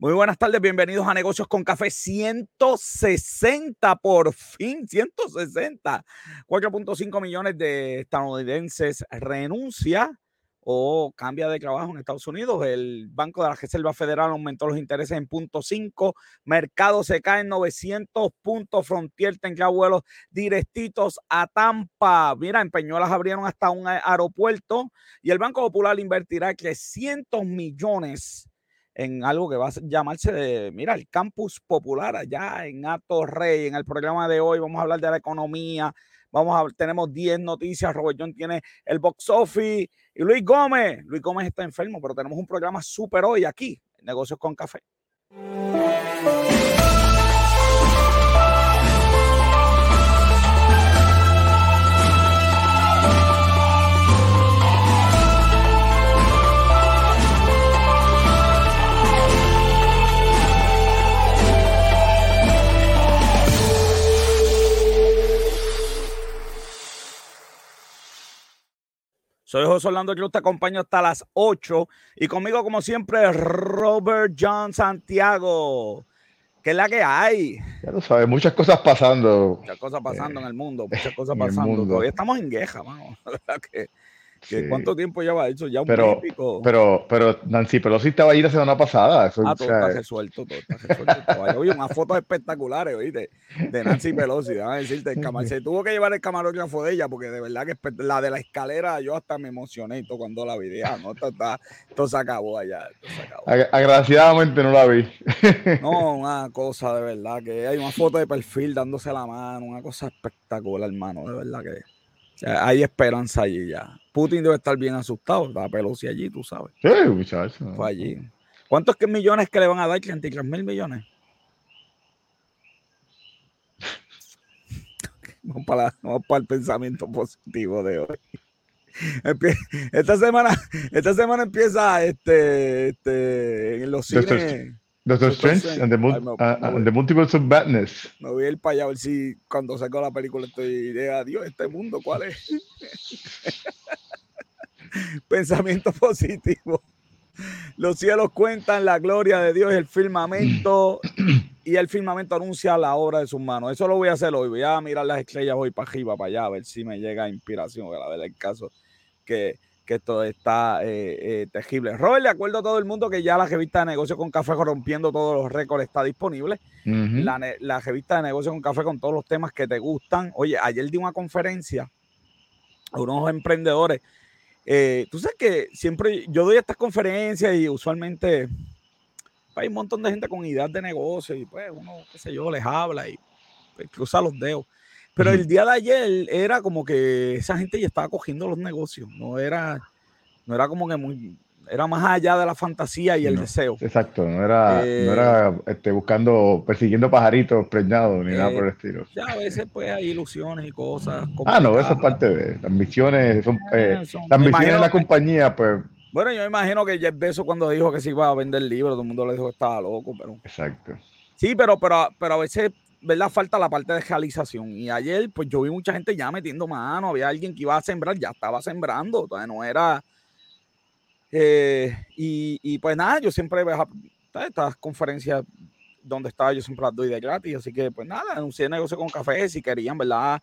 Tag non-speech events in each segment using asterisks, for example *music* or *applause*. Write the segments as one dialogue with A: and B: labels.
A: Muy buenas tardes, bienvenidos a Negocios con Café 160 por fin, 160. 4.5 millones de estadounidenses renuncia o cambia de trabajo en Estados Unidos. El Banco de la Reserva Federal aumentó los intereses en punto 5, mercado se cae en 900 puntos, Frontier tendrá vuelos directitos a Tampa. Mira, en Peñuelas abrieron hasta un aeropuerto y el Banco Popular invertirá 300 millones en algo que va a llamarse, de, mira, el campus popular allá en Ato Rey. En el programa de hoy vamos a hablar de la economía, vamos a, tenemos 10 noticias, Robert John tiene el box office y Luis Gómez, Luis Gómez está enfermo, pero tenemos un programa súper hoy aquí, Negocios con Café. Soy José Orlando Cruz, te acompaño hasta las 8 y conmigo como siempre Robert John Santiago. ¿Qué es la que hay?
B: Ya lo sabes, muchas cosas pasando.
A: Muchas cosas pasando en el mundo, muchas *laughs* cosas pasando. Todavía estamos en guerra, mano. *laughs* La verdad que ¿Cuánto tiempo lleva eso? Ya un
B: pero, pero, pero Nancy Pelosi estaba ahí la semana pasada.
A: ah, todo está resuelto, todo está resuelto. Oye, unas fotos espectaculares, oíste, de Nancy Pelosi. Déjame decirte, el *laughs* se tuvo que llevar el camarógrafo de ella, porque de verdad que la de la escalera yo hasta me emocioné y todo cuando la vi. Ah, no, esto, está, se acabó allá.
B: Agraciadamente no la vi. *laughs*
A: no, una cosa de verdad, que hay una foto de perfil dándose la mano, una cosa espectacular, hermano, de verdad que hay esperanza allí ya. Putin debe estar bien asustado. Está Pelosi allí, tú sabes.
B: Sí, muchachos.
A: Fue allí. ¿Cuántos millones que le van a dar? 33 mil millones. *laughs* Vamos para, vamos para el pensamiento positivo de hoy. Esta semana, esta semana empieza este, este en los cines.
B: Doctor Strange and the, uh, the, Multiverse of Badness.
A: Me voy a ir para allá a ver si cuando saco la película estoy de adiós, este mundo, ¿cuál es? *laughs* Pensamiento positivo. Los cielos cuentan la gloria de Dios, el firmamento, y el firmamento anuncia la obra de sus manos. Eso lo voy a hacer hoy. Voy a mirar las estrellas hoy para arriba, para allá, a ver si me llega inspiración. A ver el caso que que esto está eh, eh, terrible. Robert, le acuerdo a todo el mundo que ya la revista de negocio con café rompiendo todos los récords está disponible. la, revista de negocio con café con todos los temas que te gustan. Oye, ayer di una conferencia a unos emprendedores. Eh, tú sabes que siempre yo doy estas conferencias y usualmente hay un montón de gente con ideas de negocio y pues uno, qué sé yo, les habla y pues, cruza los dedos. Pero el día de ayer era como que esa gente ya estaba cogiendo los negocios, no era, no era como que muy, era más allá de la fantasía y el deseo.
B: Exacto, no era, no era eh, este, buscando, persiguiendo pajaritos preñados ni nada por el estilo.
A: Ya a veces pues hay ilusiones y cosas.
B: Ah, no, eso es parte de las misiones, son, eh, las misiones de la compañía, pues.
A: Bueno, yo imagino que Jeff Bezos cuando dijo que se iba a vender libros, todo el mundo le dijo que estaba loco, pero.
B: Exacto.
A: Sí, pero, pero, pero a veces ¿verdad? Falta la parte de realización. Y ayer, pues yo vi mucha gente ya metiendo mano, había alguien que iba a sembrar, ya estaba sembrando, todavía no era. Eh, y, pues nada, yo siempre estas conferencias donde estaba, yo siempre las doy de gratis, así que pues nada, anuncié negocio con café si querían, ¿verdad?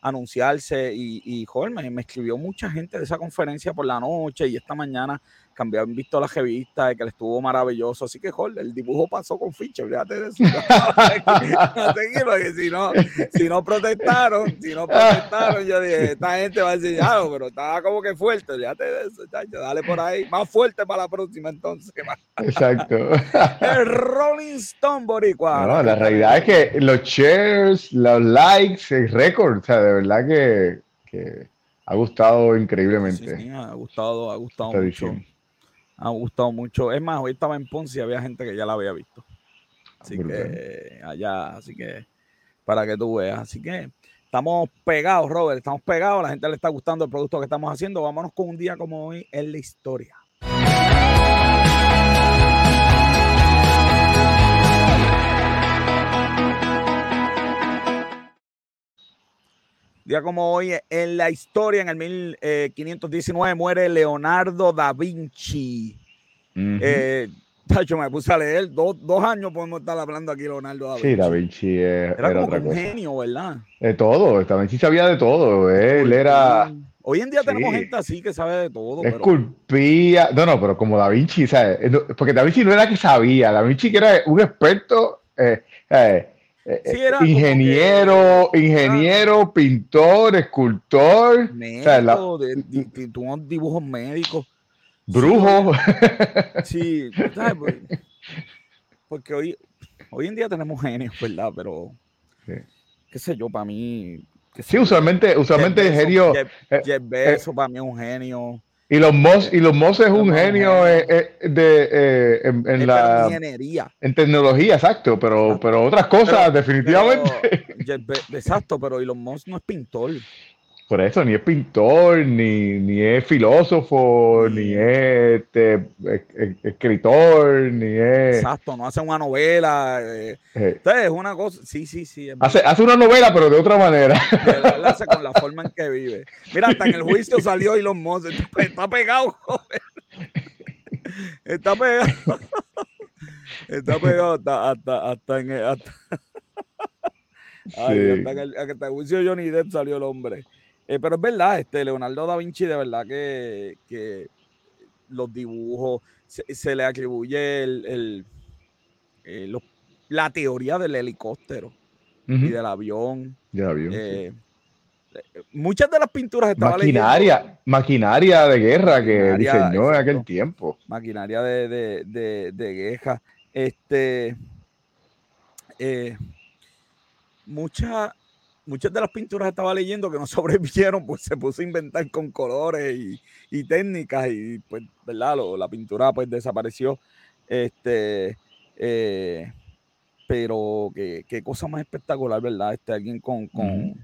A: Anunciarse y, y joder, me, me escribió mucha gente de esa conferencia por la noche y esta mañana cambiaron visto la revista de que le estuvo maravilloso. Así que, joder, el dibujo pasó con ficha, fíjate de eso. *laughs* si no, si no protestaron, si no protestaron, yo dije, esta gente va a decir algo, pero estaba como que fuerte, fíjate de eso, dale por ahí, más fuerte para la próxima entonces.
B: Exacto.
A: el Rolling Stone Boricua.
B: No, la realidad es que los shares, los likes, el récord, o sea, de verdad que, que ha gustado increíblemente.
A: Sí, ha gustado, ha gustado mucho ha gustado mucho. Es más, hoy estaba en Ponce y había gente que ya la había visto. Así que allá, así que para que tú veas. Así que estamos pegados, Robert, estamos pegados. La gente le está gustando el producto que estamos haciendo. Vámonos con un día como hoy en la historia. Día como hoy en la historia, en el 1519, muere Leonardo da Vinci. Eh, Tacho, me puse a leer. Dos, dos años podemos estar hablando aquí, Leonardo. Da Vinci.
B: Sí, Da Vinci es-
A: Era,
B: era,
A: como
B: otra
A: un
B: cosa.
A: genio, ¿verdad?
B: De todo, Da Vinci sabía de todo. Él era.
A: Hoy en día tenemos gente así que sabe de todo. pero-
B: Esculpía. No, no, pero como Da Vinci, ¿sabes? Eh, Porque Da Vinci no era que sabía, Da Vinci que era un experto. eh, eh, eh,
A: Sí, era como
B: ingeniero, ingeniero, pintor, escultor, o sea, la-
A: de, dibujos médicos.
B: brujo. *laughs*
A: Sí, ¿sabes? Pues, Porque hoy, hoy en día tenemos genios, ¿verdad? Pero,
B: Sí.
A: qué sé yo, para mí. qué sé
B: Sí, usualmente, usualmente el genio.
A: Jeff,
B: eh,
A: Jeff Bezos para mí es un genio.
B: Y los Moss, y los Moss es un genio eh, eh, de, eh, en, en
A: Es pero
B: la,
A: ingeniería.
B: en tecnología, exacto, pero,
A: Exacto.
B: pero otras cosas,
A: Pero-
B: definitivamente.
A: Pero exacto, pero Elon Musk no es pintor.
B: Por eso, ni es pintor, ni, ni es filósofo,
A: Ni-
B: es este, es- es- escritor, ni es.
A: Exacto, no hace una novela. eh,
B: eh,
A: entonces, es una cosa. Sí, sí, sí.
B: hace, hace una novela, pero de otra manera.
A: él hace con la forma en que vive. Mira, hasta en el juicio salió Elon Musk. Está, está pegado, joven. Está pegado. Está pegado hasta, hasta, hasta en el. Hasta, Ay,
B: Sí.
A: hasta el, hasta el juicio de Johnny Depp salió el hombre. Eh, pero es verdad, este Leonardo da Vinci, de verdad que, que los dibujos se, se le atribuye el, el- eh, los- la teoría del helicóptero y del avión.
B: Sí.
A: Eh, muchas de las pinturas estaba leyendo-
B: Maquinaria, maquinaria de guerra que
A: Maquinaria,
B: diseñó en aquel tiempo.
A: maquinaria de, de, de, de guerra. Este, eh, muchas, muchas de las pinturas estaba leyendo que no *laughs* sobrevivieron, pues se puso a inventar con colores y, y técnicas y pues, ¿verdad? Lo- la pintura pues desapareció. Este, eh, pero qué, qué cosa más espectacular, ¿verdad? Este, alguien con, con,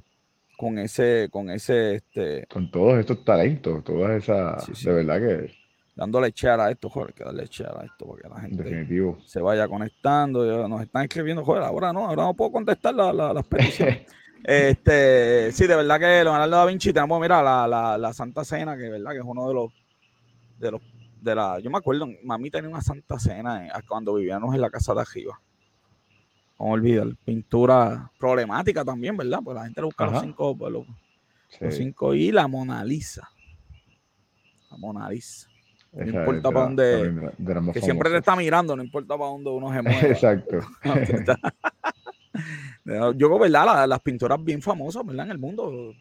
A: con ese, con ese, este,
B: Con todos estos talentos, todas esas.
A: Sí, sí.
B: De verdad que,
A: dándole echar a esto, joder, que darle echar a esto porque la gente
B: definitivo.
A: se vaya conectando. Nos están escribiendo, joder, ahora no, ahora no puedo contestar la- la- las peticiones. *laughs* este, sí, de verdad que Leonardo da Vinci tenemos, mira, la, la, la Santa Cena, que verdad que es uno de los, de los, de la, yo me acuerdo, mami tenía una Santa Cena en- cuando vivíamos en la casa de arriba. A olvidar, pintura problemática también, ¿verdad? Pues la gente le busca los cinco, pues, los, cinco y la Mona Lisa. La Mona Lisa. no
B: esa
A: importa
B: es
A: pa'
B: de la-
A: dónde-
B: la-
A: Que siempre te está mirando, no importa para dónde uno se *laughs* mueva.
B: Exacto. *laughs* *laughs*
A: Yo creo, ¿verdad? La- las pinturas bien famosas, ¿verdad? En el mundo.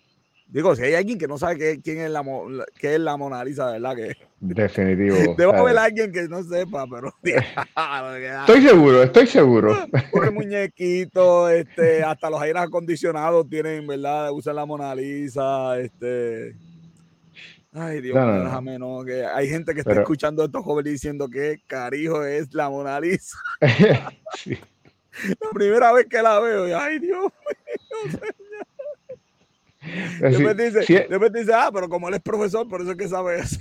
A: Digo, si hay alguien que no sabe qué, quién es la, qué es la Mona Lisa, ¿verdad? Que
B: Definitivo. *laughs*
A: debo haber alguien que no sepa, pero *laughs*
B: Estoy seguro, estoy seguro. *laughs*
A: Corre muñequito, este, hasta los aires acondicionados tienen, ¿verdad? Usan la Mona Lisa, este. Ay, Dios
B: No, no,
A: déjame, no, que hay gente que está
B: Pero-
A: escuchando a estos jóvenes diciendo que carijo es la Mona Lisa.
B: Sí.
A: La primera vez que la veo, y, ay, Dios
B: Es
A: Después
B: decir,
A: dice,
B: sí,
A: después dice, ah, pero como él es profesor, por eso es que sabe eso.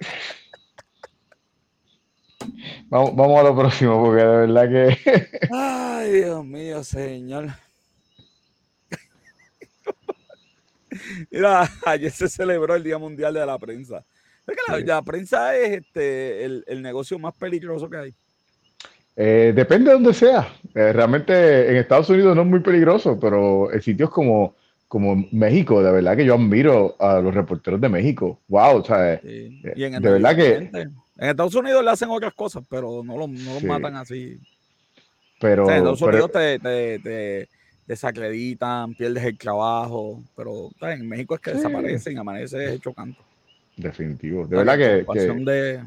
A: *laughs*
B: vamos, vamos a lo próximo, porque de verdad que. *laughs*
A: Ay, Dios mío, señor. *laughs* Mira, ayer se celebró el Día Mundial de la Prensa. Es que la,
B: Sí.
A: la prensa es este, el, el negocio más peligroso que hay.
B: Eh, depende de donde sea. Eh, realmente en Estados Unidos no es muy peligroso, pero en sitios como, como México, de verdad que yo admiro a los reporteros de México. Wow, o sea,
A: Sí.
B: Eh,
A: Y en el
B: de verdad que-.
A: En Estados Unidos le hacen otras cosas, pero no, lo- no los
B: Sí.
A: matan así.
B: pero,
A: O sea, en Estados
B: pero-
A: Unidos te, te, te desacreditan, pierdes el trabajo, pero ¿sabes? en México es que
B: Sí.
A: desaparecen, amanece hecho canto.
B: definitivo. De verdad que, que
A: Preocupación de-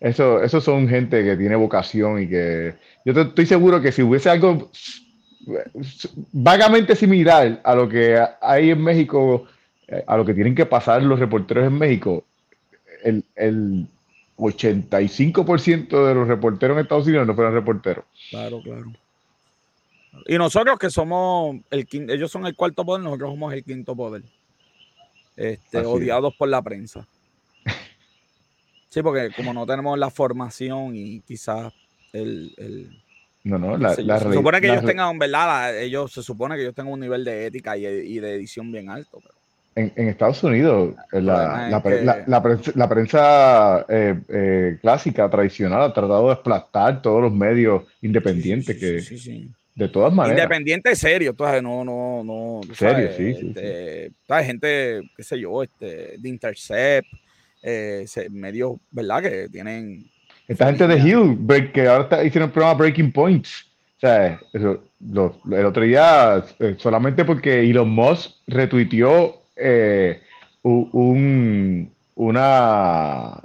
B: eso, esos son gente que tiene vocación y que yo te- estoy seguro que si hubiese algo vagamente similar a lo que hay en México, eh, a lo que tienen que pasar los reporteros en México, el, el 85% de los reporteros en Estados Unidos no fueron reporteros.
A: Claro, claro. Y nosotros que somos el ellos son el cuarto poder, nosotros somos el quinto poder. Este, odiados por la prensa. Sí, porque como no tenemos la formación y quizás el, el-
B: No, no, la,
A: se supone que
B: la
A: ellos tengan, ¿verdad? La- ellos se supone que ellos tengan un nivel de ética y, y de edición bien alto. Pero,
B: en, Estados Unidos, la, la, prensa, eh, eh, clásica, tradicional, ha tratado de aplastar todos los medios independientes que, de todas maneras.
A: Independiente serio, entonces no, no, no.
B: Serio, sí, sí,
A: este, gente, qué sé yo, este, de Intercept, eh, medios, ¿verdad? Que tienen.
B: Esta gente de Hill, que ahora está, hicieron un programa Breaking Points. O sea, eso, el otro día, solamente porque Elon Musk retuiteó eh, un, una,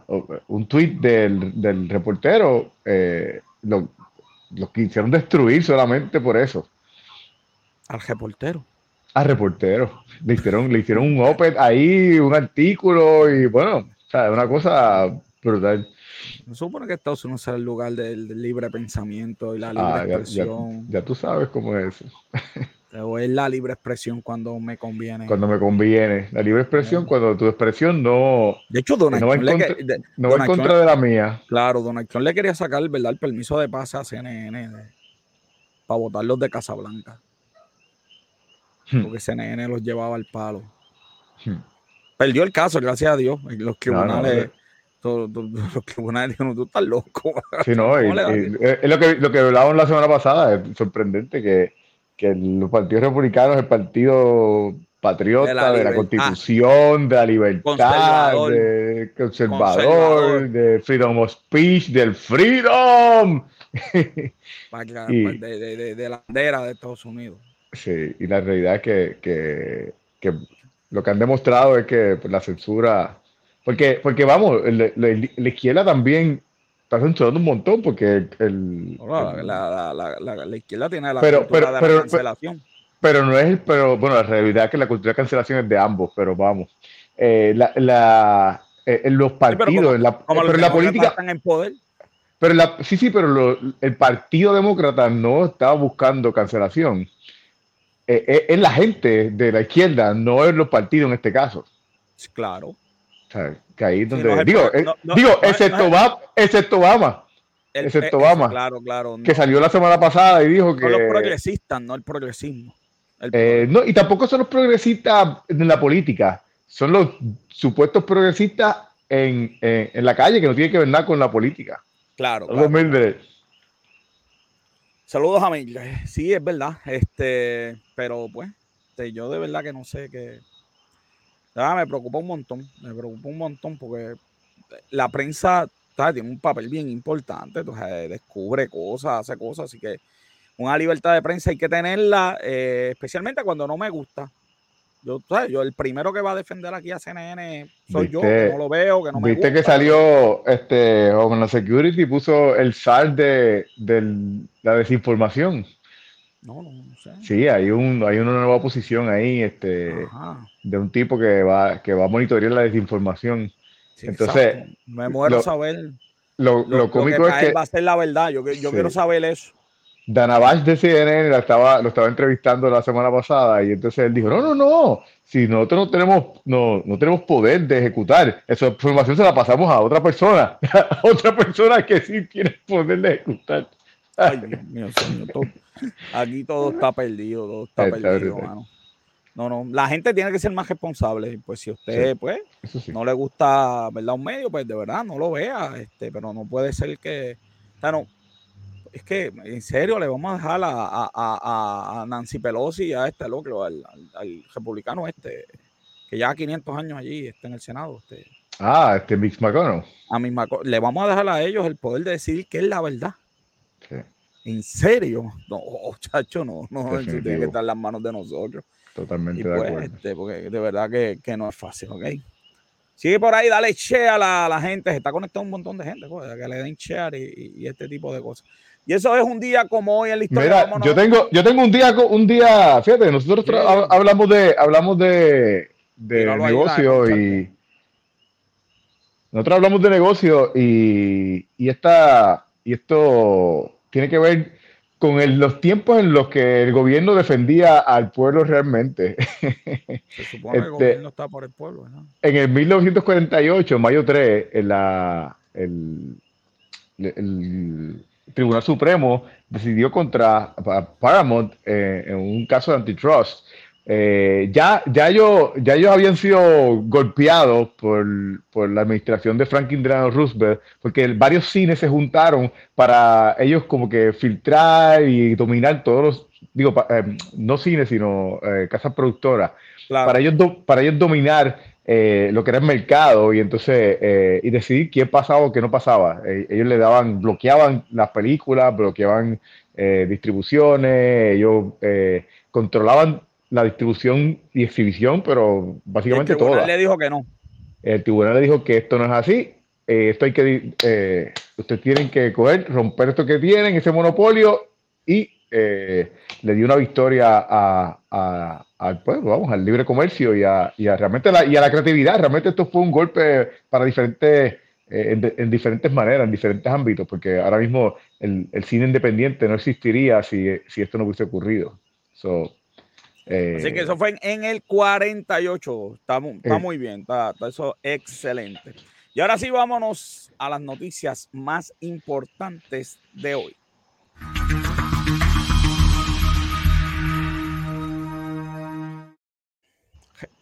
B: un tweet del, del reportero, eh, lo, quisieron destruir solamente por eso.
A: Al reportero.
B: Al reportero. Le hicieron, le hicieron un oped ahí, un artículo y bueno, sea, una cosa brutal.
A: No supone que Estados Unidos sea el lugar del, libre pensamiento y la libre ah, expresión.
B: Ya, tú sabes cómo es eso.
A: O es la libre expresión cuando me conviene.
B: Cuando me conviene. La libre expresión cuando tu expresión no.
A: De hecho, Donald
B: no va en contra, de, la mía.
A: Claro, Donald Trump le quería sacar ¿verdad? el permiso de pase a CNN para votar los de Casablanca. Hmm. Porque CNN los llevaba al palo. Hmm. Perdió el caso, gracias a Dios. *laughs* Los tribunales. los tribunales dijeron, tú estás loco.
B: Sí, no, es lo que, lo que hablábamos la semana pasada, es sorprendente que que los partidos republicanos, el partido patriota de la, constitución, de la libertad, de conservador, de freedom of speech, del freedom. *laughs*
A: de, la bandera de Estados Unidos.
B: Sí, y la realidad es que, que, lo que han demostrado es que la censura, porque, porque vamos, la izquierda también está censurando un montón porque el,
A: la, izquierda tiene la
B: pero, cultura de la cancelación. Pero, no es, pero bueno, la realidad es que la cultura de cancelación es de ambos, pero vamos. Eh, la, eh, en los partidos, en la, pero en la política.
A: Están en poder.
B: Pero la, sí, sí, pero el Partido Demócrata no estaba buscando cancelación. Eh, es la gente de la izquierda, no es los partidos en este caso.
A: Claro
B: que ahí donde digo, digo, excepto, Obama, excepto Obama, excepto Obama,
A: claro, claro,
B: que salió la semana pasada y dijo que
A: los progresistas, no el progresismo.
B: Eh, no, y tampoco son los progresistas en la política, son los supuestos progresistas en, en, la calle que no tienen que ver nada con la política.
A: Claro. Saludos a mí. Sí, es verdad. Este, pero pues, este, yo de verdad que no sé qué me preocupa un montón, me preocupa un montón porque la prensa tiene un papel bien importante, entonces descubre cosas, hace cosas, así que una libertad de prensa hay que tenerla, eh, especialmente cuando no me gusta. Yo, yo el primero que va a defender aquí a CNN soy yo, que no lo veo, que no me
B: gusta. Viste que salió este Homeland Security puso el sal de, de la desinformación.
A: No, no, no sé.
B: Sí, hay, un, hay una nueva posición ahí este, de un tipo que va, que va a monitorear la desinformación. Entonces,
A: me muero saber.
B: Lo, lo, cómico es que
A: va a ser la verdad. Yo, yo quiero saber eso.
B: Dana Bash de CNN la estaba, lo estaba entrevistando la semana pasada y entonces él dijo, no, no, no, si nosotros no tenemos, no, no tenemos poder de ejecutar, esa información se la pasamos a otra persona, a *laughs* otra persona que sí tiene poder de ejecutar.
A: Ay, Dios mío, señor, Aquí todo está perdido, todo está, perdido, mano. No, no, la gente tiene que ser más responsable. Pues si usted, pues, no le gusta, ¿verdad? Un medio, pues de verdad no lo vea, este, pero no puede ser que, o no, es que en serio le vamos a dejar a, Nancy Pelosi, a este loco, al, republicano este, que ya 500 años allí está en el Senado. Este.
B: Ah, este Mix McConnell.
A: A le vamos a dejar a ellos el poder de decidir qué es la verdad. ¿En serio? No, *laughs* chacho, no, no, tiene que estar en las manos de nosotros.
B: Totalmente de pues, acuerdo.
A: Este, porque de verdad que, que, no es fácil, ¿ok? Sigue por ahí, dale share a la, la gente. Se está conectado un montón de gente, que le den share y, y, este tipo de cosas. Y eso es un día como hoy en la historia.
B: Mira, yo tengo, yo tengo un día, un día, fíjate, nosotros hablamos de, hablamos de, de negocio y nosotros hablamos de negocio y, y esta, y esto tiene que ver con los tiempos en los que el gobierno defendía al pueblo realmente. *laughs*
A: Se supone que el este, gobierno está por el pueblo, ¿no?
B: En el 1948, mayo 3, en la, el, Tribunal Supremo decidió contra Paramount eh, en un caso de antitrust. Eh, ya, ya, ellos, ya ellos habían sido golpeados por, por la administración de Franklin Delano Roosevelt, porque varios cines se juntaron para ellos como que filtrar y dominar todos los, digo, eh, no cines, sino eh, casas productoras, para, ellos para ellos dominar lo que era el mercado y entonces y decidir qué pasaba o qué no pasaba. ellos le daban, bloqueaban las películas, bloqueaban distribuciones, ellos controlaban la distribución y exhibición, pero básicamente todo. El tribunal
A: le dijo que no.
B: El tribunal le dijo que esto no es así. Eh, esto hay que, eh, ustedes tienen que coger, romper esto que tienen, ese monopolio, y eh, le dio una victoria a, al pueblo, vamos, al libre comercio y a, y a realmente la, y a la creatividad. Realmente esto fue un golpe para diferentes, en, diferentes maneras, en diferentes ámbitos, porque ahora mismo el, el cine independiente no existiría si, si esto no hubiese ocurrido. So,
A: Así que eso eh, fue en, el 48. Está, está muy bien, está, eso excelente. Y ahora sí, vámonos a las noticias más importantes de hoy.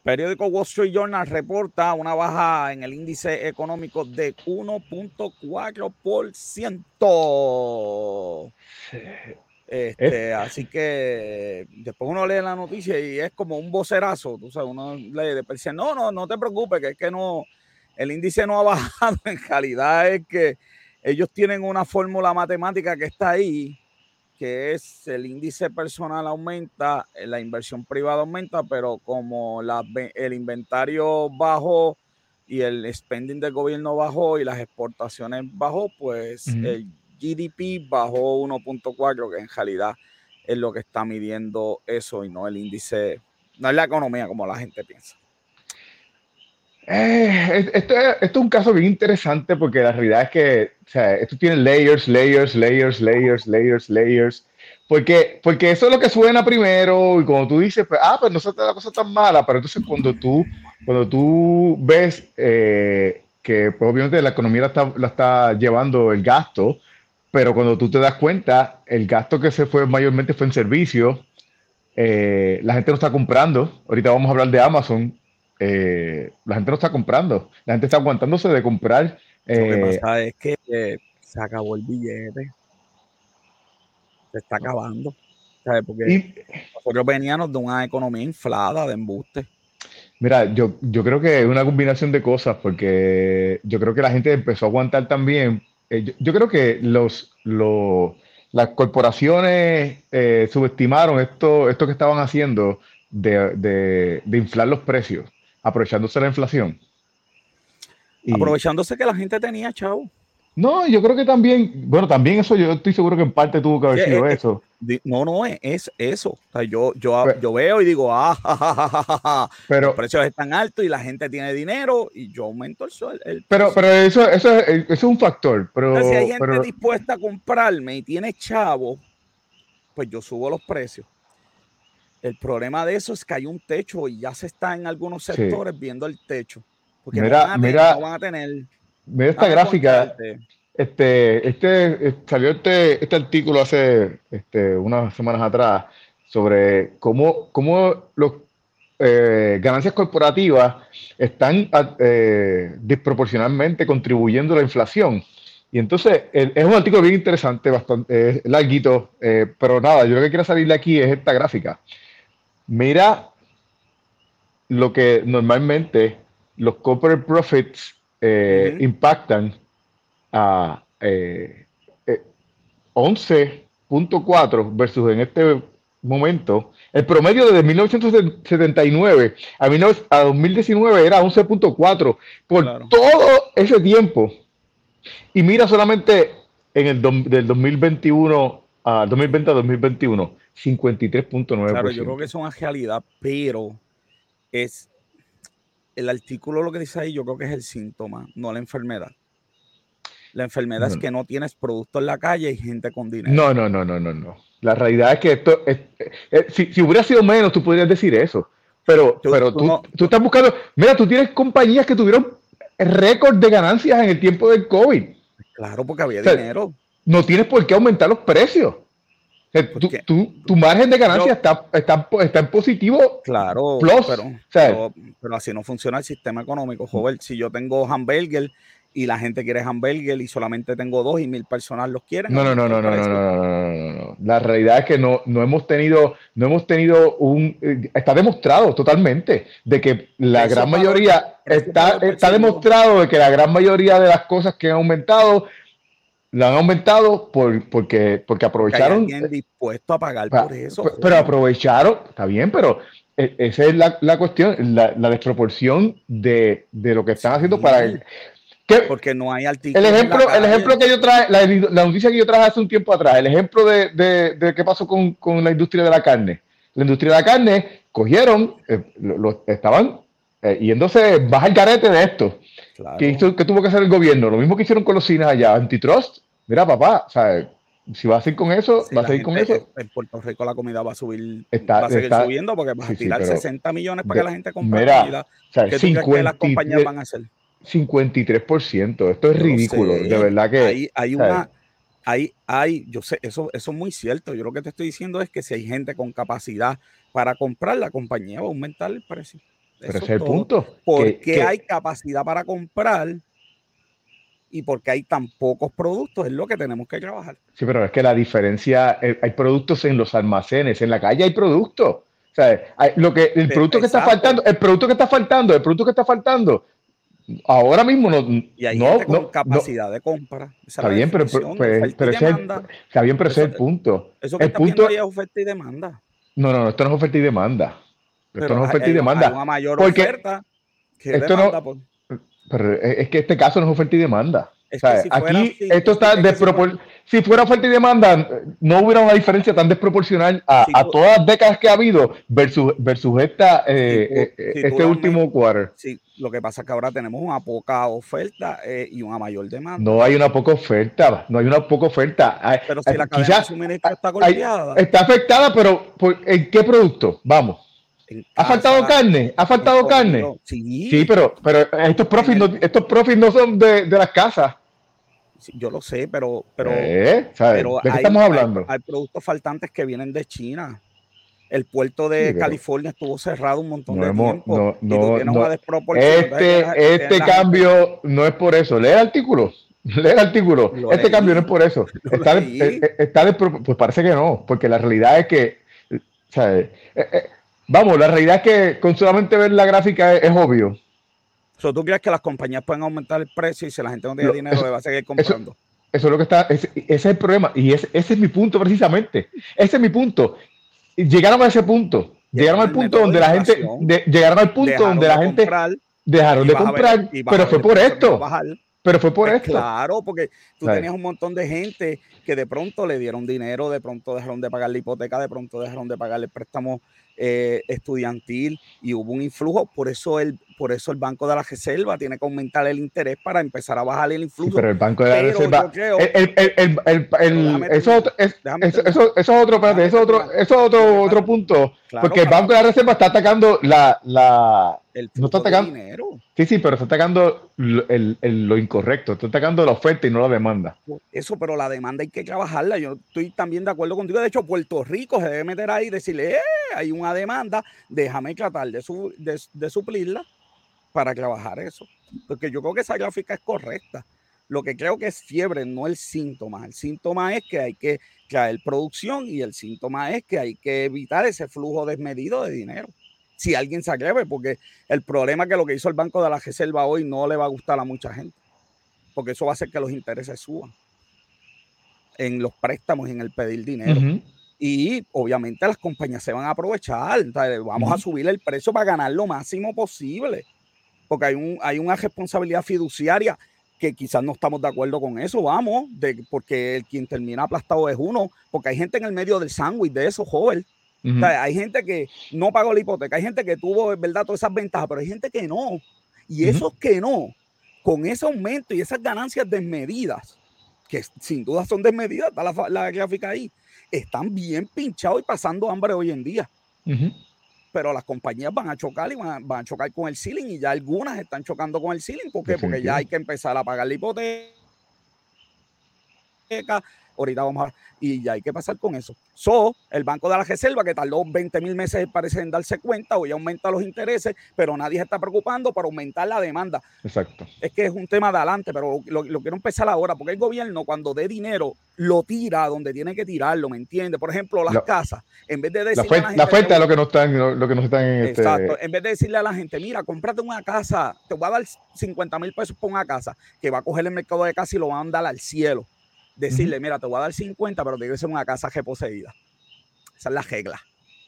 A: Periódico Wall Street Journal reporta una baja en el índice económico de 1.4%. Este, así que después uno lee la noticia y es como un vocerazo, tú sabes, uno lee de no, no, no te preocupes, que es que no, el índice no ha bajado, *laughs* en realidad es que ellos tienen una fórmula matemática que está ahí, que es el índice personal aumenta, eh, la inversión privada aumenta, pero como la, el inventario bajó y el spending del gobierno bajó y las exportaciones bajó, pues el GDP bajó 1.4, que en realidad es lo que está midiendo eso y no el índice, no es la economía como la gente piensa.
B: Eh, esto, es un caso bien interesante porque la realidad es que esto tiene layers, layers, layers, layers, layers, layers. Porque, porque eso es lo que suena primero y cuando tú dices, pues, ah, pues no está la cosa tan mala, pero entonces cuando tú, cuando tú ves eh, que pues, obviamente la economía la está, la está llevando el gasto, pero cuando tú te das cuenta, el gasto que se fue mayormente fue en servicio. Eh, la gente no está comprando. Ahorita vamos a hablar de Amazon. Eh, la gente no está comprando. La gente está aguantándose de comprar.
A: Lo que eh, pasa es que se acabó el billete. Se está acabando. ¿sabes? Porque nosotros veníamos de una economía inflada de embuste.
B: Mira, yo, yo creo que es una combinación de cosas, porque yo creo que la gente empezó a aguantar también eh, yo, creo que los, las corporaciones eh, subestimaron esto, esto que estaban haciendo de, inflar los precios, aprovechándose la inflación.
A: aprovechándose que la gente tenía, chavo.
B: No, yo creo que también, bueno, también eso yo estoy seguro que en parte tuvo que haber eh, sido eh, eso.
A: No, no, es, eso. O sea, yo, yo, yo veo y digo, ah, *laughs* pero, los precios están altos y la gente tiene dinero y yo aumento el sueldo.
B: pero, pero eso, eso, es, un factor. Pero,
A: si hay gente dispuesta a comprarme y tiene chavo, pues yo subo los precios. El problema de eso es que hay un techo y ya se está en algunos sectores viendo el techo. Porque
B: mira, mira, no van a tener Mira esta gráfica. Este, este, eh, salió este, este artículo hace este, unas semanas atrás sobre cómo, cómo los eh, ganancias corporativas están eh, desproporcionalmente contribuyendo a la inflación. Y entonces es un artículo bien interesante, bastante larguito, pero nada, yo lo que quiero salir de aquí es esta gráfica. Mira lo que normalmente los corporate profits eh, impactan a 11.4 eh, versus en este momento, el promedio desde 1979 a, 2019 era 11.4 por todo ese tiempo. Y mira solamente en el del 2021 a 2020 a 2021, 53.9%. Claro,
A: yo creo que es una realidad, pero es el artículo lo que dice ahí, yo creo que es el síntoma, no la enfermedad. La enfermedad es que no tienes producto en la calle y gente con dinero.
B: No, no, no, no, no, no. La realidad es que esto, eh, si, hubiera sido menos, tú podrías decir eso. Pero, tú, pero tú, tú, estás buscando, mira, tú tienes compañías que tuvieron récord de ganancias en el tiempo del COVID.
A: Claro, porque había dinero.
B: No tienes por qué aumentar los precios. Tú, tú, tu margen de ganancia está, está, está, en positivo.
A: Claro, plus, pero, pero, así no funciona el sistema económico, joven. Si yo tengo hamburger y la gente quiere hamburger y solamente tengo dos y mil personas los quieren.
B: No, no, no, no, no, no, no, no, La realidad es que no, no hemos tenido, no hemos tenido un, eh, está demostrado totalmente de que la gran mayoría, está, está demostrado de que la gran mayoría de las cosas que han aumentado lo han aumentado por, porque, porque aprovecharon.
A: Hay dispuesto a pagar por eso.
B: Pero, aprovecharon, está bien, pero e, esa es la, la cuestión, la, la, desproporción de, de, lo que están haciendo para.
A: Que, porque no hay
B: artículos. El ejemplo, el ejemplo que yo traje, la, la, noticia que yo traje hace un tiempo atrás, el ejemplo de, de, de qué pasó con, con, la industria de la carne. La industria de la carne cogieron, eh, lo, estaban eh, yéndose baja el carete de esto. ¿Qué, hizo, ¿Qué, tuvo que hacer el gobierno? Lo mismo que hicieron con los cines allá, antitrust. Mira, papá, ¿sabes? si vas a ir con eso, vas a ir con eso.
A: En Puerto Rico la comida va a subir, va a seguir subiendo porque vas a tirar 60 millones para que la gente compre
B: mira, comida. O sea, ¿Qué 50, que las compañías van a hacer? 53%, esto es ridículo, de verdad que...
A: Hay, hay una... Hay, hay, yo sé, eso, eso es muy cierto. Yo lo que te estoy diciendo es que si hay gente con capacidad para comprar, la compañía va a aumentar el precio.
B: Pero ese es el punto.
A: Porque hay capacidad para comprar y porque hay tan pocos productos, es lo que tenemos que trabajar.
B: Sí, pero es que la diferencia, eh, hay productos en los almacenes, en la calle hay productos. O sea, lo que, el producto que está faltando, el producto que está faltando, el producto que está faltando, ahora mismo no.
A: Y hay no, con capacidad de compra.
B: está, bien, pero, pero, ese está bien, pero ese es el punto.
A: Eso que
B: el
A: está punto es oferta y demanda.
B: No, no, esto no es oferta y demanda. Esto no es oferta y demanda.
A: Hay una mayor oferta
B: que esto demanda, no, pero es que este caso no es oferta y demanda. aquí esto está desproporcionado. Si fuera oferta y demanda, no hubiera una diferencia tan desproporcional a, todas las décadas que ha habido versus, versus esta, eh, eh, este último quarter.
A: Sí, lo que pasa es que ahora tenemos una poca oferta eh, y una mayor demanda.
B: No hay una poca oferta, no hay una poca oferta.
A: Pero si la cadena de suministro está golpeada.
B: Está afectada, pero ¿en qué producto? Vamos. ¿Ha faltado carne? ¿Ha faltado carne? Sí. pero, pero estos profits no, estos profits no son de, de las casas.
A: yo lo sé, pero, pero,
B: ¿Eh? pero ¿De qué estamos hablando?
A: Hay, productos faltantes que vienen de China. El puerto de California estuvo cerrado un montón de tiempo.
B: No, no, este este *laughs* cambio no es por eso. Lee el artículo. Lee el artículo. este cambio no es por eso. Está, eh, eh, está pues parece que no, porque la realidad es que Vamos, la realidad es que con solamente ver la gráfica es, obvio.
A: So, ¿Tú crees que las compañías pueden aumentar el precio y si la gente no tiene dinero le va a seguir comprando?
B: Eso, es lo que está, ese, es el problema y ese, ese, es mi punto precisamente. Ese es mi punto. Llegaron a ese punto. Llegaron al punto donde la gente, llegaron al punto donde la gente dejaron de comprar, pero fue por esto. Pero fue por pues esto.
A: Claro, porque tú tenías un montón de gente que de pronto le dieron dinero, de pronto dejaron de pagar la hipoteca, de pronto dejaron de pagar el préstamo eh, estudiantil y hubo un influjo. Por eso, el, por eso el Banco de la Reserva tiene que aumentar el interés para empezar a bajar el influjo.
B: pero el Banco de la Reserva. eso, es, eso, es otro, espérate, eso, otro, eso otro, otro punto. porque el Banco de la Reserva está atacando la. la no está atacando. Dinero. Sí, sí, pero está atacando lo, incorrecto. Está atacando la oferta y no la demanda.
A: Eso, pero la demanda hay que trabajarla. Yo estoy también de acuerdo contigo. De hecho, Puerto Rico se debe meter ahí y decirle, eh, hay una demanda, déjame tratar de, su, de, suplirla para trabajar eso. Porque yo creo que esa gráfica es correcta. Lo que creo que es fiebre, no el síntoma. El síntoma es que hay que traer producción y el síntoma es que hay que evitar ese flujo desmedido de dinero si alguien se atreve, porque el problema es que lo que hizo el Banco de la Reserva hoy no le va a gustar a mucha gente, porque eso va a hacer que los intereses suban en los préstamos y en el pedir dinero. Y obviamente las compañías se van a aprovechar, vamos a subir el precio para ganar lo máximo posible, porque hay, un, hay una responsabilidad fiduciaria que quizás no estamos de acuerdo con eso, vamos, de, porque el quien termina aplastado es uno, porque hay gente en el medio del sándwich de eso, joven, hay gente que no pagó la hipoteca, hay gente que tuvo, verdad, todas esas ventajas, pero hay gente que no. Y esos que no, con ese aumento y esas ganancias desmedidas, que sin duda son desmedidas, está la, gráfica ahí, están bien pinchados y pasando hambre hoy en día. Pero las compañías van a chocar y van a, chocar con el ceiling y ya algunas están chocando con el ceiling. ¿Por qué? Porque ya hay que empezar a pagar la hipoteca ahorita vamos a... Y ya hay que pasar con eso. So, el Banco de la Reserva, que tardó 20 mil meses, parece en darse cuenta, hoy aumenta los intereses, pero nadie se está preocupando para aumentar la demanda.
B: Exacto.
A: Es que es un tema de adelante, pero lo, lo quiero empezar ahora, porque el gobierno cuando dé dinero, lo tira donde tiene que tirarlo, ¿me entiendes? Por ejemplo, las casas, en vez de decirle
B: la, la fuente es lo que no están, lo, que nos están en
A: este Exacto, en vez de decirle a la gente, mira, cómprate una casa, te voy a dar 50 mil pesos por una casa, que va a coger el mercado de casa y lo va a mandar al cielo decirle, mira, te voy a dar 50, pero tiene que ser una casa reposeída. Esa es la regla.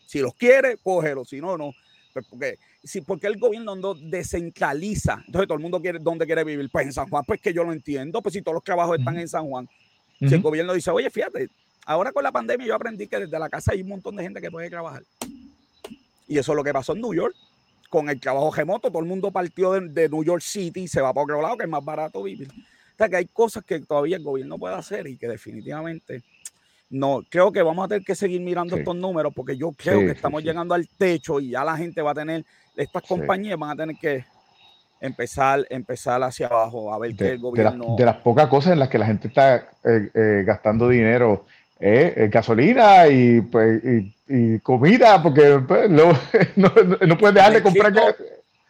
A: Si los quiere, cógelo, si no, no. Pues porque, si, porque el gobierno no descentraliza, entonces todo el mundo quiere, ¿dónde quiere vivir? Pues en San Juan, pues que yo lo entiendo, pues si todos los trabajos están en San Juan. Si el gobierno dice, oye, fíjate, ahora con la pandemia yo aprendí que desde la casa hay un montón de gente que puede trabajar. Y eso es lo que pasó en New York. Con el trabajo remoto, todo el mundo partió de, de New York City y se va para otro lado, que es más barato vivir que hay cosas que todavía el gobierno puede hacer y que definitivamente no, creo que vamos a tener que seguir mirando estos números porque yo creo que estamos llegando al techo y ya la gente va a tener, estas compañías van a tener que empezar, empezar hacia abajo a ver qué el gobierno...
B: De, las pocas cosas en las que la gente está eh, eh, gastando dinero eh, gasolina y, pues, y, comida, porque pues, *laughs* no, no, puedes dejar de comprar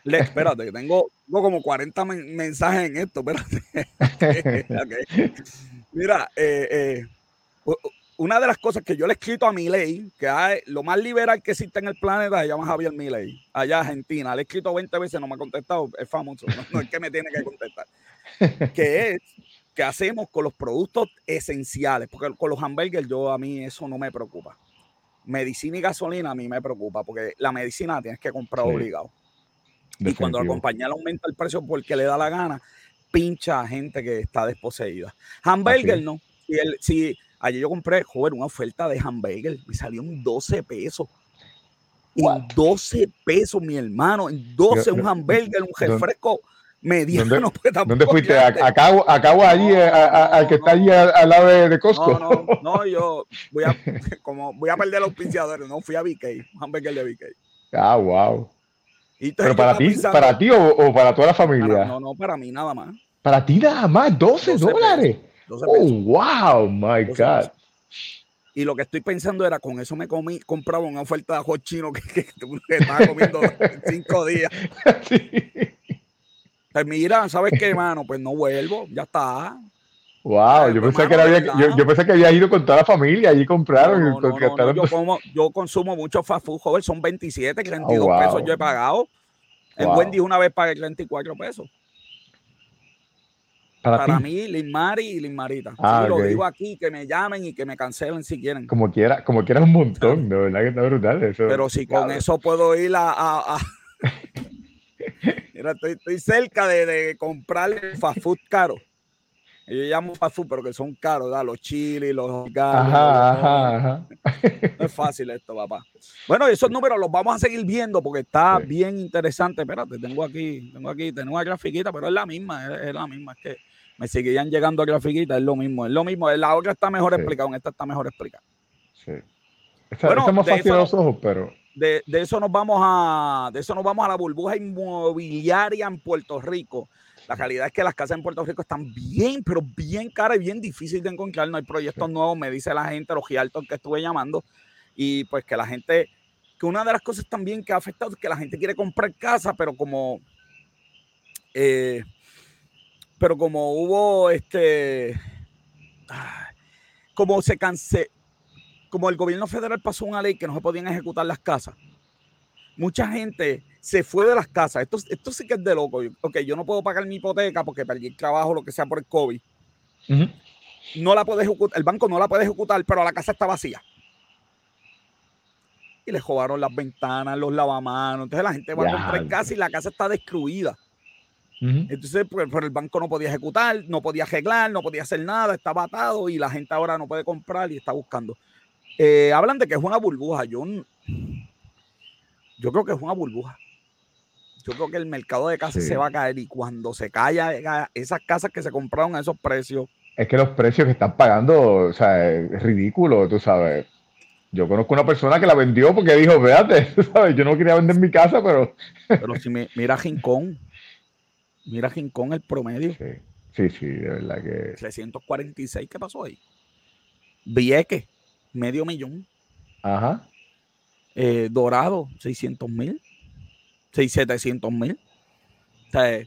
A: espérate, tengo, tengo, como 40 mensajes en esto, espérate. *laughs* Mira, eh, eh, una de las cosas que yo le he escrito a Milei, que hay, lo más liberal que existe en el planeta, se llama Javier Milei, allá Argentina. Le he escrito 20 veces, no me ha contestado, es famoso, no, es que me tiene que contestar. *laughs* que es que hacemos con los productos esenciales, porque con los hamburgers yo a mí eso no me preocupa. Medicina y gasolina a mí me preocupa, porque la medicina tienes que comprar obligado. Y cuando la compañía le aumenta el precio porque le da la gana, pincha a gente que está desposeída. Hamburger no. Si, el, si ayer yo compré, joder, una oferta de hamburger, me salió en 12 pesos. En 12 pesos, mi hermano, en 12 un hamburger, un refresco mediano.
B: ¿Dónde, *laughs* pues, ¿dónde fuiste? Acabo, acabo allí, al que está allí al, lado de, Costco.
A: No, no, no, yo voy a, *laughs* como voy a perder los auspiciadores, no, fui a BK, un hamburger de BK.
B: Ah, wow. ¿Pero para ti, para ti o, para toda la familia?
A: no, no, para mí nada más.
B: ¿Para ti nada más? 12, dólares. oh, wow, my God.
A: Y lo que estoy pensando era, con eso me comí, compraba una oferta de ajo chino que, que, estaba comiendo *laughs* cinco días. Sí. Pues mira, ¿sabes qué, hermano? Pues no vuelvo, ya está.
B: Wow, yo, pensé que había, yo, pensé que había ido con toda la familia, allí compraron.
A: yo, consumo mucho fast food, joven, son 27, 32 pesos yo he pagado. En Wendy una vez pagué 34 pesos. Para, mí, Linmari y Linmarita. Ah, lo digo aquí, que me llamen y que me cancelen si quieren.
B: Como quiera, como quiera un montón, de verdad que está brutal eso.
A: Pero si con eso puedo ir a... *laughs* Mira, estoy, cerca de, de comprar el fast food caro. Yo llamo food, pero que son caros, ¿verdad? Los chiles, los ajá, ajá, ajá. No es fácil esto, papá. Bueno, esos números los vamos a seguir viendo porque está bien interesante. Espérate, tengo aquí, tengo aquí, tengo una grafiquita, pero es la misma, es, la misma. Es que me seguían llegando a grafiquitas, es lo mismo, es lo mismo. La otra está mejor explicada, en esta está mejor explicada.
B: Sí. Esta, bueno, más fácil a los ojos, pero.
A: De, de, eso nos vamos a, de eso nos vamos a la burbuja inmobiliaria en Puerto Rico. La realidad es que las casas en Puerto Rico están bien, pero bien caras y bien difíciles de encontrar. No hay proyectos nuevos, me dice la gente, los gialtos que estuve llamando. Y pues que la gente, que una de las cosas también que ha afectado es que la gente quiere comprar casa, pero como, eh, pero como hubo este, como se cansé, como el gobierno federal pasó una ley que no se podían ejecutar las casas, mucha gente se fue de las casas. Esto, esto sí que es de loco. Ok, yo no puedo pagar mi hipoteca porque perdí el trabajo, lo que sea por el COVID. No la puede ejecutar, el banco no la puede ejecutar, pero la casa está vacía. Y le jodaron las ventanas, los lavamanos. Entonces la gente va a comprar casa y la casa está destruida. Entonces, pues, el banco no podía ejecutar, no podía arreglar, no podía hacer nada, estaba atado y la gente ahora no puede comprar y está buscando. Eh, hablan de que es una burbuja. Yo, yo creo que es una burbuja yo creo que el mercado de casas se va a caer y cuando se caiga esas casas que se compraron a esos precios.
B: Es que los precios que están pagando, o sea, es ridículo, tú sabes. Yo conozco una persona que la vendió porque dijo, fíjate, *laughs* ¿sabes? yo no quería vender mi casa, pero...
A: Pero si me, mira Rincón, mira Rincón el promedio.
B: Sí, sí, sí, de verdad que...
A: 346, ¿qué pasó ahí? Vieques, medio millón.
B: Ajá.
A: Eh, Dorado, 600 mil. 700 mil. O sea,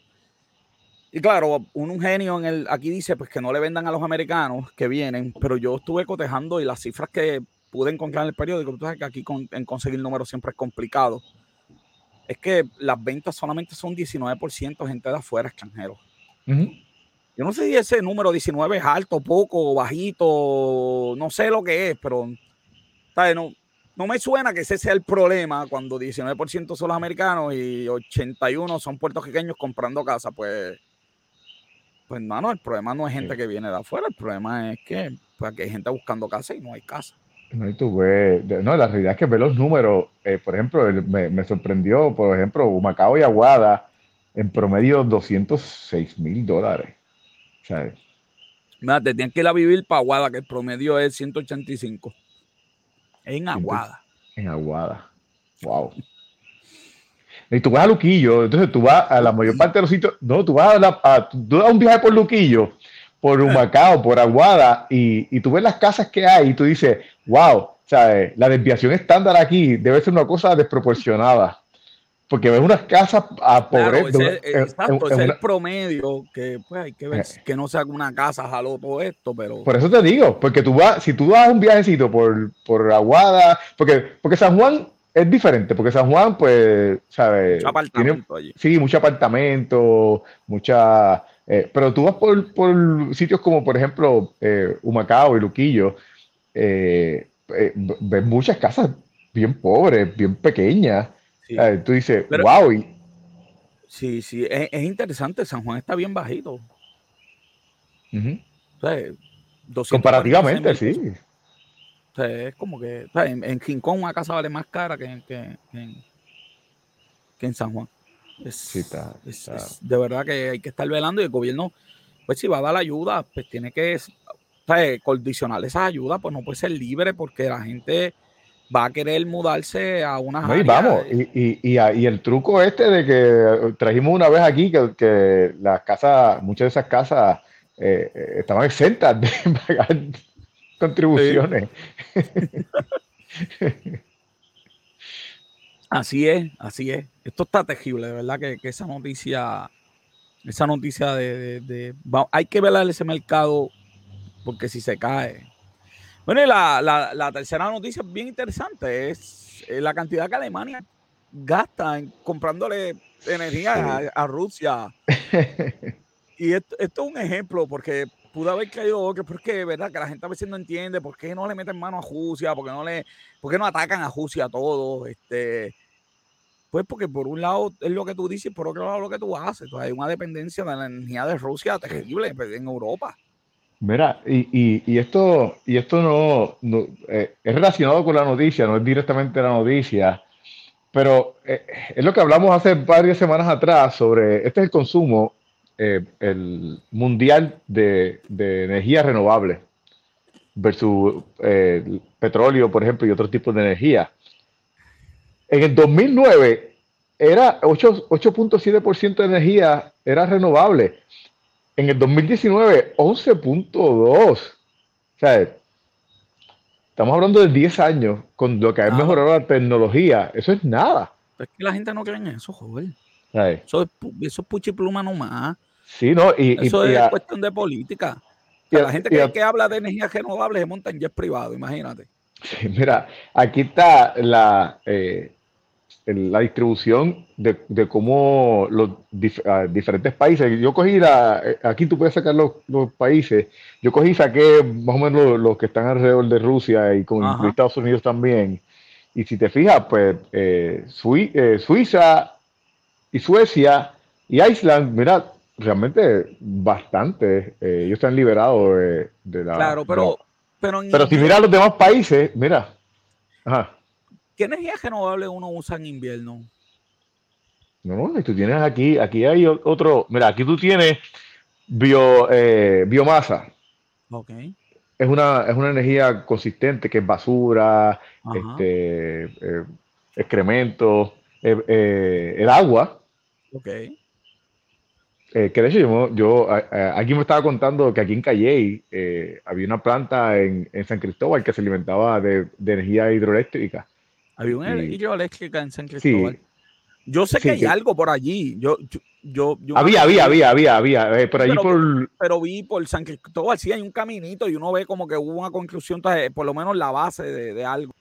A: y claro, un, genio en el, aquí dice pues que no le vendan a los americanos que vienen, pero yo estuve cotejando y las cifras que pude encontrar en el periódico, tú sabes que aquí en conseguir números siempre es complicado, es que las ventas solamente son 19% gente de afuera extranjeros. Yo no sé si ese número 19 es alto, poco, bajito, no sé lo que es, pero No, no me suena que ese sea el problema cuando 19% son los americanos y 81 son puertorriqueños comprando casa, pues pues no, el problema no es gente que viene de afuera, el problema es que pues, aquí hay gente buscando casa y no hay casa.
B: No, y tú ves, no, la realidad es que ve los números, eh, por ejemplo, me, sorprendió, por ejemplo, Macao y Aguada, en promedio 206 mil dólares. ¿sabes?
A: Mira, te tienes que ir a vivir para Aguada, que el promedio es 185. En Aguada.
B: En Aguada. Wow. Y tú vas a Luquillo, entonces tú vas a la mayor parte de los sitios, no, tú vas a, tú das un viaje por Luquillo, por Humacao, por Aguada, y, y, tú ves las casas que hay y tú dices, wow, ¿sabes? la desviación estándar aquí debe ser una cosa desproporcionada. Porque ves unas casas a pobreza.
A: exacto, es el promedio, que pues hay que ver eh. que no sea una casa jaló todo esto, pero.
B: Por eso te digo, porque tú vas, si tú das un viajecito por, por Aguada, porque, porque San Juan es diferente, porque San Juan, pues, ¿sabes? Mucho apartamento allí. Sí, mucho apartamento, mucha... Eh, pero tú vas por, por, sitios como, por ejemplo, eh, Humacao y Luquillo, eh, ves muchas casas bien pobres, bien pequeñas. Tú dices, wow.
A: Sí, sí, es, interesante. San Juan está bien bajito.
B: Comparativamente, sí
A: es como que en, en una casa vale más cara que, en, que en San Juan. de verdad que hay que estar velando y el gobierno, pues si va a dar ayuda, pues tiene que condicionar esas ayudas, pues no puede ser libre porque la gente va a querer mudarse a una
B: no, y vamos, y, y, y, el truco este de que trajimos una vez aquí que, que las casas, muchas de esas casas eh, eh, estaban exentas de *laughs* pagar contribuciones.
A: Así es, así es. Esto está tejible, de verdad que, esa noticia, esa noticia de, hay que velar ese mercado porque si se cae. Bueno, y la, tercera noticia bien interesante, es eh, la cantidad que Alemania gasta en comprándole energía a, Rusia. *laughs* y esto, esto, es un ejemplo, porque pudo haber caído otro, porque verdad que la gente a veces no entiende por qué no le meten mano a Rusia, por qué no le, por no atacan a Rusia a todos, este, pues porque por un lado es lo que tú dices, por otro lado lo que tú haces. Entonces hay una dependencia de la energía de Rusia terrible en Europa.
B: Mira, y, y, esto, y esto no, eh, es relacionado con la noticia, no es directamente la noticia, pero eh, es lo que hablamos hace varias semanas atrás sobre, este es el consumo eh, el mundial de, energía renovable versus petróleo, por ejemplo, y otros tipos de energía. En el 2009 era 8.7% de energía era renovable. En el 2019, 11.2. O sea, estamos hablando de 10 años con lo que ha mejorado la tecnología. Eso es nada.
A: Es que la gente no cree en eso, joder. Eso es, eso es puchipluma nomás.
B: Sí, no, y,
A: Eso es cuestión de política. la gente que, habla de energías renovables se monta en jet privado, imagínate.
B: Sí, mira, aquí está la, eh, la distribución de, cómo los ah, diferentes países. Yo cogí la, eh, aquí tú puedes sacar los, países. Yo cogí y saqué más o menos los, que están alrededor de Rusia y con Estados Unidos también. Y si te fijas, pues eh, Suiza y Suecia y Island, mira, realmente bastante. Eh, ellos están liberados de, la.
A: Claro, pero.
B: Pero, pero si miras los demás países, mira. Ajá.
A: ¿Qué energía renovable uno usa en invierno?
B: No, y tú tienes aquí, aquí hay otro. Mira, aquí tú tienes bio, eh, biomasa.
A: Ok.
B: Es una, es una energía consistente que es basura, este, eh, excremento, el agua.
A: Ok
B: eh, que de hecho yo, yo aquí me estaba contando que aquí en Calle eh, había una planta en, en, San Cristóbal que se alimentaba de, de energía hidroeléctrica.
A: Había una hidroeléctrica en San Cristóbal. Yo sé que hay algo por allí. Yo, yo,
B: había, había, había, había, había, eh, por allí por...
A: Pero vi por San Cristóbal, sí hay un caminito y uno ve como que hubo una construcción, por lo menos la base de, de algo.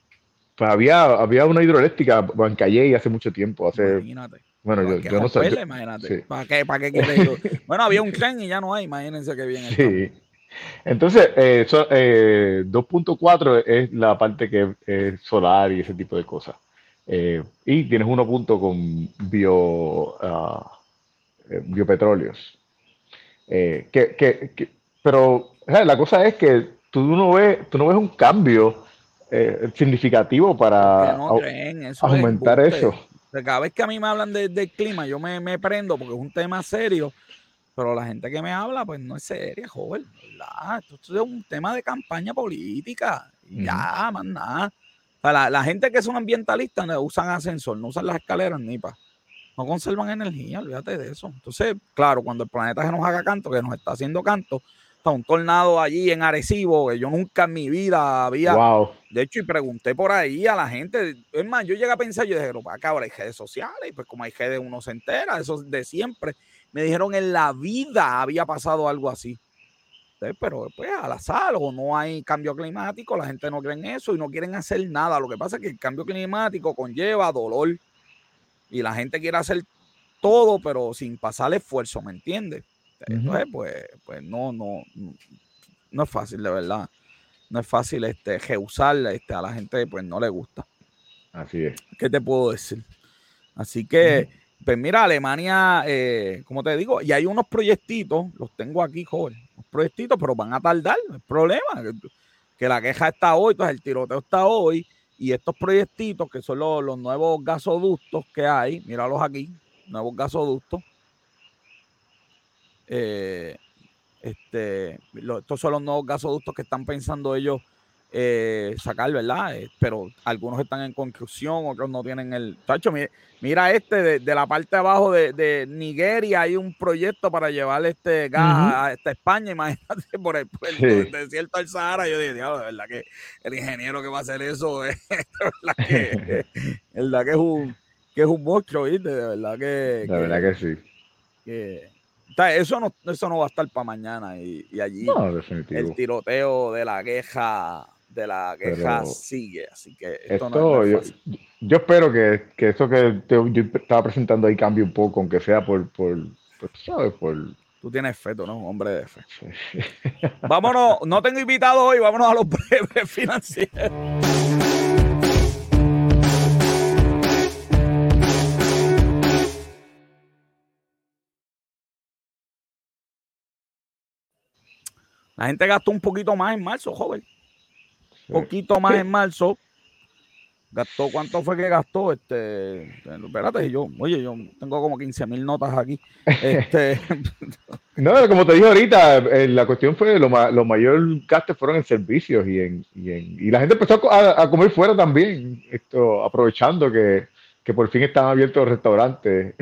B: Pues había, había una hidroeléctrica en Calle hace mucho tiempo, hace... Imagínate. Bueno, yo, yo no sé.
A: imagínate. ¿Para qué, para qué *laughs* bueno, había un tren y ya no hay, imagínense que bien.
B: Sí. Entonces, eh, eh, 2.4 es la parte que es solar y ese tipo de cosas. Eh, y tienes uno punto con bio, uh, biopetróleos. Eh, que, que, que, pero la cosa es que tú no ves, tú no ves un cambio significativo para aumentar eso
A: cada vez que a mí me hablan del clima, yo me, me, prendo porque es un tema serio, pero la gente que me habla, pues no es seria, joven. Esto es un tema de campaña política. Ya, más nada. la, gente que son ambientalistas usan ascensor, no usan las escaleras ni para. No conservan energía, olvídate de eso. Entonces, claro, cuando el planeta se nos haga canto, que nos está haciendo canto, un tornado allí en Arecibo, que yo nunca en mi vida había. De hecho, y pregunté por ahí a la gente. Es más, yo llegué a pensar, yo dije, pero acá ahora hay redes sociales, y pues como hay redes uno se entera, eso de siempre. Me dijeron en la vida había pasado algo así. pero pues al azar o no hay cambio climático, la gente no cree en eso y no quieren hacer nada. Lo que pasa es que el cambio climático conlleva dolor y la gente quiere hacer todo, pero sin pasar esfuerzo, ¿me entiendes? Entonces, pues, pues no, no, no es fácil, de verdad. No es fácil este, este, a la gente, pues no le gusta.
B: Así es.
A: ¿Qué te puedo decir? Así que, pues mira, Alemania, eh, como te digo, y hay unos proyectitos, los tengo aquí, joven, unos proyectitos, pero van a tardar, no hay problema. Que, la queja está hoy, entonces el tiroteo está hoy, y estos proyectitos, que son los, los nuevos gasoductos que hay, míralos aquí, nuevos gasoductos, eh, este, estos son los nuevos gasoductos que están pensando ellos eh, sacar, ¿verdad? Eh, pero algunos están en construcción, otros no tienen el. Tacho, mira, este de, la parte de abajo de, Nigeria hay un proyecto para llevar este gas a esta España, *laughs* imagínate, por el, desierto del Sahara. Yo dije, diablo, de verdad que el ingeniero que va a hacer eso *laughs* es, verdad que, *laughs* verdad que es un que es un monstruo, ¿viste? De verdad que.
B: De verdad que sí.
A: Que, eso no, eso no va a estar para mañana y, allí el tiroteo de la queja de la queja sigue, así que esto,
B: yo, espero que, que eso que yo estaba presentando ahí cambie un poco, aunque sea por, por, ¿sabes? Por,
A: Tú tienes fe, ¿no? Hombre de fe. *laughs* vámonos, no tengo invitado hoy, vámonos a los *laughs* breves financieros. La gente gastó un poquito más en marzo, joven. Poquito más en marzo. Gastó, ¿cuánto fue que gastó? Este, espérate, yo, oye, yo tengo como 15 mil notas aquí. *laughs* Este,
B: no, como te dije ahorita, eh, la cuestión fue lo, lo mayor gasto fueron en servicios y en, y en y la gente empezó a, comer fuera también, esto, aprovechando que, que por fin estaban abiertos los restaurantes.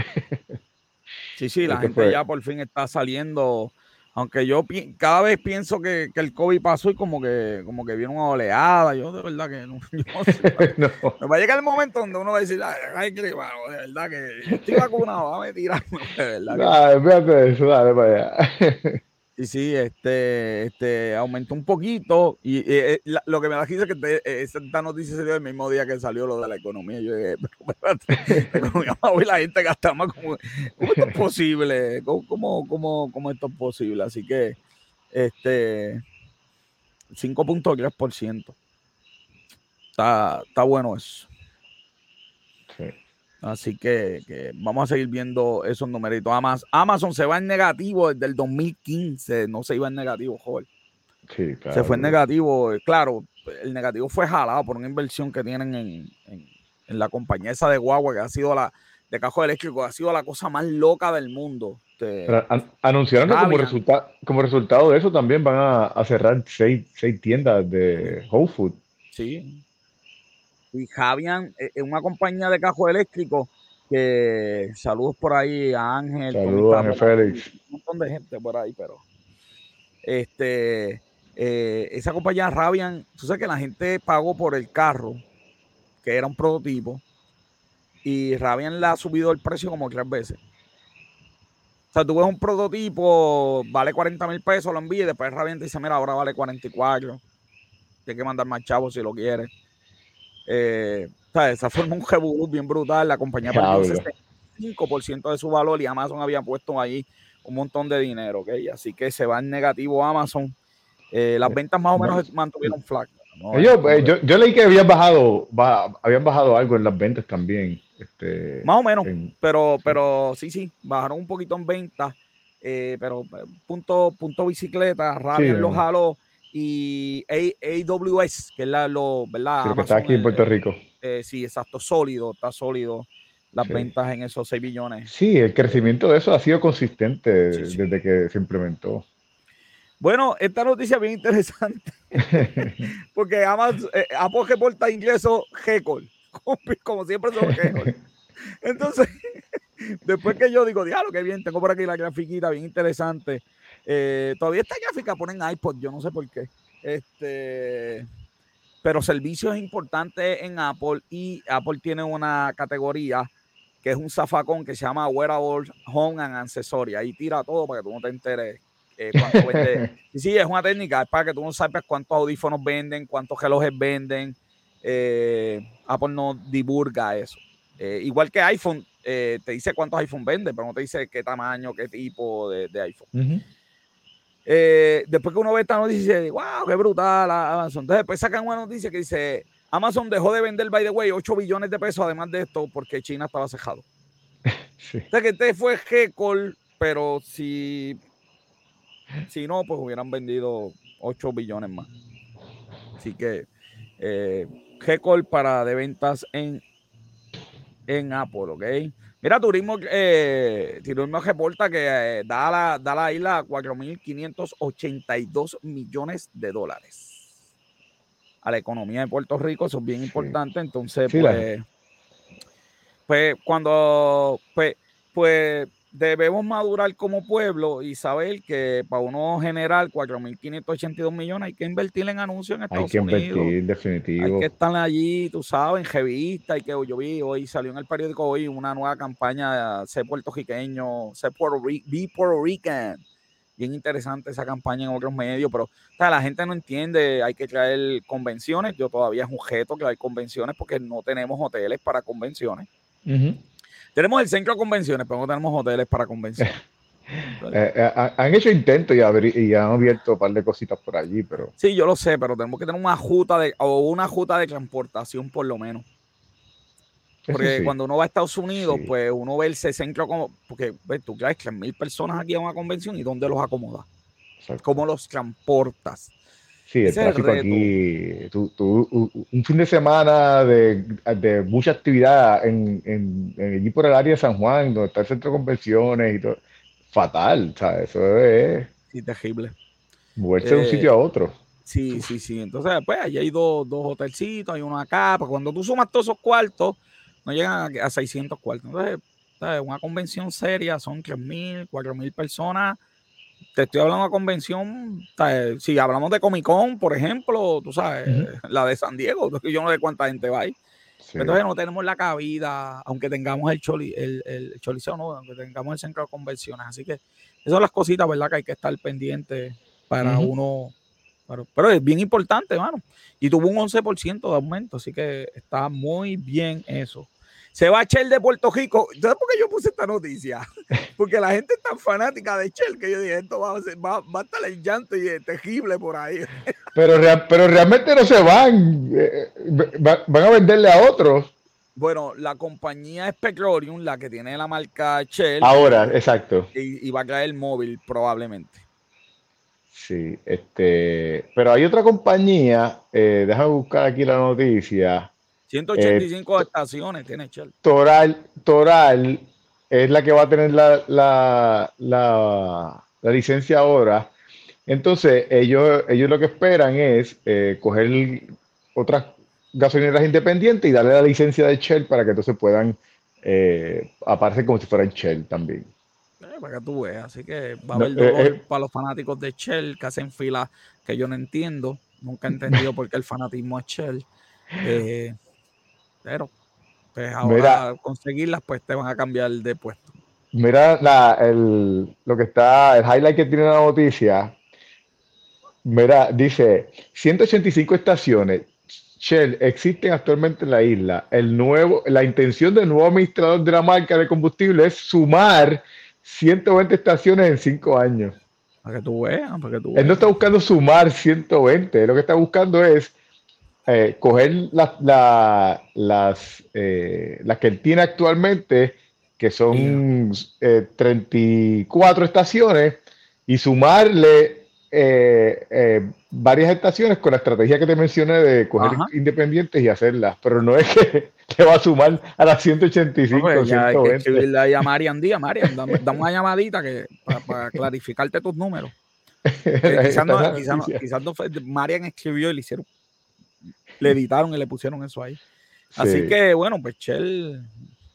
A: Sí, sí, *laughs* la gente ya por fin está saliendo aunque yo cada vez pienso que, el COVID pasó y como que, como que viene una oleada. Yo de verdad que no, *laughs* *laughs* no Me va a llegar el momento donde uno va a decir, ay, que de verdad que estoy vacunado, a tirarme, *laughs* de verdad.
B: Dale, eso, dale para allá.
A: Sí, sí, este, este, aumentó un poquito y eh, eh, lo que me da risa es que esta noticia dio el mismo día que salió lo de la economía. Yo dije, *laughs* pero espérate, hoy la gente gasta más. ¿Cómo, cómo esto es posible? ¿Cómo, cómo, cómo, esto es posible? Así que, este, 5.3%. Está, está bueno eso. Sí. Así que, vamos a seguir viendo esos numeritos. Amazon, Amazon se va en negativo desde el 2015, no se iba en negativo, joder.
B: Sí,
A: Se fue en negativo, claro, el negativo fue jalado por una inversión que tienen en, la compañía esa de Huawei, que ha sido la, de cajo eléctrico, ha sido la cosa más loca del mundo.
B: Este, anunciaron que como, resulta, como resultado de eso también van a, cerrar seis, seis tiendas de Whole Food.
A: Sí, y Javian, es eh, una compañía de cajos eléctricos, Que saludos por ahí a Ángel.
B: Saludos, Ángel Félix.
A: Un montón de gente por ahí, pero este, eh, esa compañía Rabian, tú sabes que la gente pagó por el carro, que era un prototipo, y Rabian le ha subido el precio como tres veces. O sea, tú ves un prototipo, vale 40 mil pesos, lo envías y después Rabian te dice, mira, ahora vale 44. Tienes que mandar más chavos si lo quieres. Eh, esa forma un revolú bien brutal. La compañía perdió 5% de su valor y Amazon había puesto ahí un montón de dinero, ¿ok? Así que se va en negativo Amazon. Eh, las ventas más o menos mantuvieron flat.
B: Eh, yo, yo, leí que habían bajado, habían bajado algo en las ventas también. Este,
A: más o menos, pero, pero sí, sí, bajaron un poquito en ventas, eh, pero punto, punto bicicleta, Rabian lo jaló y AWS, que es la, lo, ¿verdad?
B: que está aquí en Puerto Rico.
A: sí, exacto, sólido, está sólido las ventas en esos 6 billones.
B: Sí, el crecimiento de eso ha sido consistente desde que se implementó.
A: Bueno, esta noticia es bien interesante, *laughs* porque Amazon, eh, Apple reporta ingresos récord, *laughs* como siempre son récord. Entonces, *laughs* después que yo digo, diablo, qué bien, tengo por aquí la grafiquita bien interesante. Eh, todavía esta gráfica ponen iPod, yo no sé por qué. Este, pero servicios importantes en Apple y Apple tiene una categoría que es un zafacón que se llama Wearable Home and Accessory. Ahí tira todo para que tú no te enteres eh, cuánto vende. *laughs* Y sí, es una técnica, es para que tú no sepas cuántos audífonos venden, cuántos relojes venden. Eh, Apple no divulga eso. Eh, igual que iPhone, te dice cuántos iPhone vende, pero no te dice qué tamaño, qué tipo de, iPhone. Después que uno ve esta noticia, dice, wow, qué brutal Amazon. Entonces después sacan una noticia que dice, Amazon dejó de vender, by the way, 8 billones de pesos además de esto porque China estaba cejado. *laughs* O sea que este fue G-Call, pero si, si no, pues hubieran vendido 8 billones más. Así que eh, G-Call para de ventas en, en Apple, ¿ok? Mira, Turismo, eh, Turismo reporta que eh, da, la, da la isla 4.582 millones de dólares a la economía de Puerto Rico, eso es bien importante. Entonces, pues, pues, cuando, pues, pues debemos madurar como pueblo y saber que para uno generar 4.582 millones hay que invertir en anuncios en Estados Unidos. Hay que invertir,
B: definitivo.
A: Hay que estar allí, tú sabes, en revistas. Y que yo vi hoy, salió en el periódico hoy una nueva campaña de ser puertorriqueño, ser Puerto be Puerto Rican bien interesante esa campaña en otros medios, pero la gente no entiende, hay que traer convenciones, yo todavía es un objeto que hay convenciones porque no tenemos hoteles para convenciones. Tenemos el centro de convenciones, pero no tenemos hoteles para convenciones. *laughs*
B: Eh, eh, han hecho intentos y, y, han abierto un par de cositas por allí, pero...
A: Sí, yo lo sé, pero tenemos que tener una juta de, o una juta de transportación por lo menos. Porque cuando uno va a Estados Unidos, pues uno ve el centro como, porque ves, tú traes mil personas aquí a una convención y ¿dónde los acomodas? ¿Cómo los transportas?
B: Sí, el tráfico aquí, un fin de semana de, de mucha actividad en, en, allí por el área de San Juan, donde está el centro de convenciones y todo, fatal, ¿sabes? Eso es...
A: Sí, terrible.
B: Moverse de un sitio a otro.
A: Sí, sí, sí. Entonces, pues, allí hay dos, dos hotelcitos, hay uno acá, pues cuando tú sumas todos esos cuartos, no llegan a, 600 cuartos. Entonces, una convención seria son 3.000, 4.000 personas. Te estoy hablando de convención, si hablamos de Comic Con, por ejemplo, tú sabes, la de San Diego, *laughs* yo no sé cuánta gente va ahí. Entonces no tenemos la cabida, aunque tengamos el, choli, el, el choliseo, no, aunque tengamos el centro de convenciones. Así que esas son las cositas, ¿verdad? Que hay que estar pendiente para uno. Pero, es bien importante, hermano. Y tuvo un 11% de aumento, así que está muy bien eso. Se va Chel de Puerto Rico. ¿Sabes por qué yo puse esta noticia? *laughs* Porque la gente es tan fanática de Chel que yo dije, esto va a, ser, va, a estar el llanto y es tejible por ahí. *laughs*
B: Pero, pero realmente no se van. Eh, van a venderle a otros.
A: Bueno, la compañía es Petroleum, la que tiene la marca Shell.
B: Ahora, exacto.
A: Y, va a caer el móvil probablemente.
B: Sí, este, pero hay otra compañía, eh, déjame buscar aquí la noticia,
A: 185 eh, estaciones tiene Shell.
B: Toral, Toral es la que va a tener la, la, la, licencia ahora. Entonces, ellos, ellos lo que esperan es eh, coger otras gasolineras independientes y darle la licencia de Shell para que entonces puedan eh, aparece como si fuera en Shell también.
A: Eh, para que tú veas, así que va a haber dolor para los fanáticos de Shell que hacen fila que yo no entiendo, nunca he entendido por qué el fanatismo es Shell, pero pues ahora conseguirlas pues te van a cambiar de puesto.
B: Mira la, el, lo que está, el highlight que tiene la noticia. Mira, dice 185 estaciones Shell existen actualmente en la isla. El nuevo, la intención del nuevo administrador de la marca de combustible es sumar 120 estaciones en 5 años.
A: Para que tú veas, para que tú
B: veas. Él no está buscando sumar 120, lo que está buscando es eh, coger las, las, eh, las que él tiene actualmente que son 34 eh, estaciones, y sumarle eh, eh, varias estaciones con la estrategia que te mencioné de coger independientes y hacerlas, pero no es que *laughs* te va a sumar a las 185. No, ya hay que
A: escribirle a Marian Díaz, Marian, dame, una llamadita que, para, clarificarte tus números. *laughs* quizás, no, Marian escribió y le hicieron, le editaron y le pusieron eso ahí. Así que bueno, pues Chel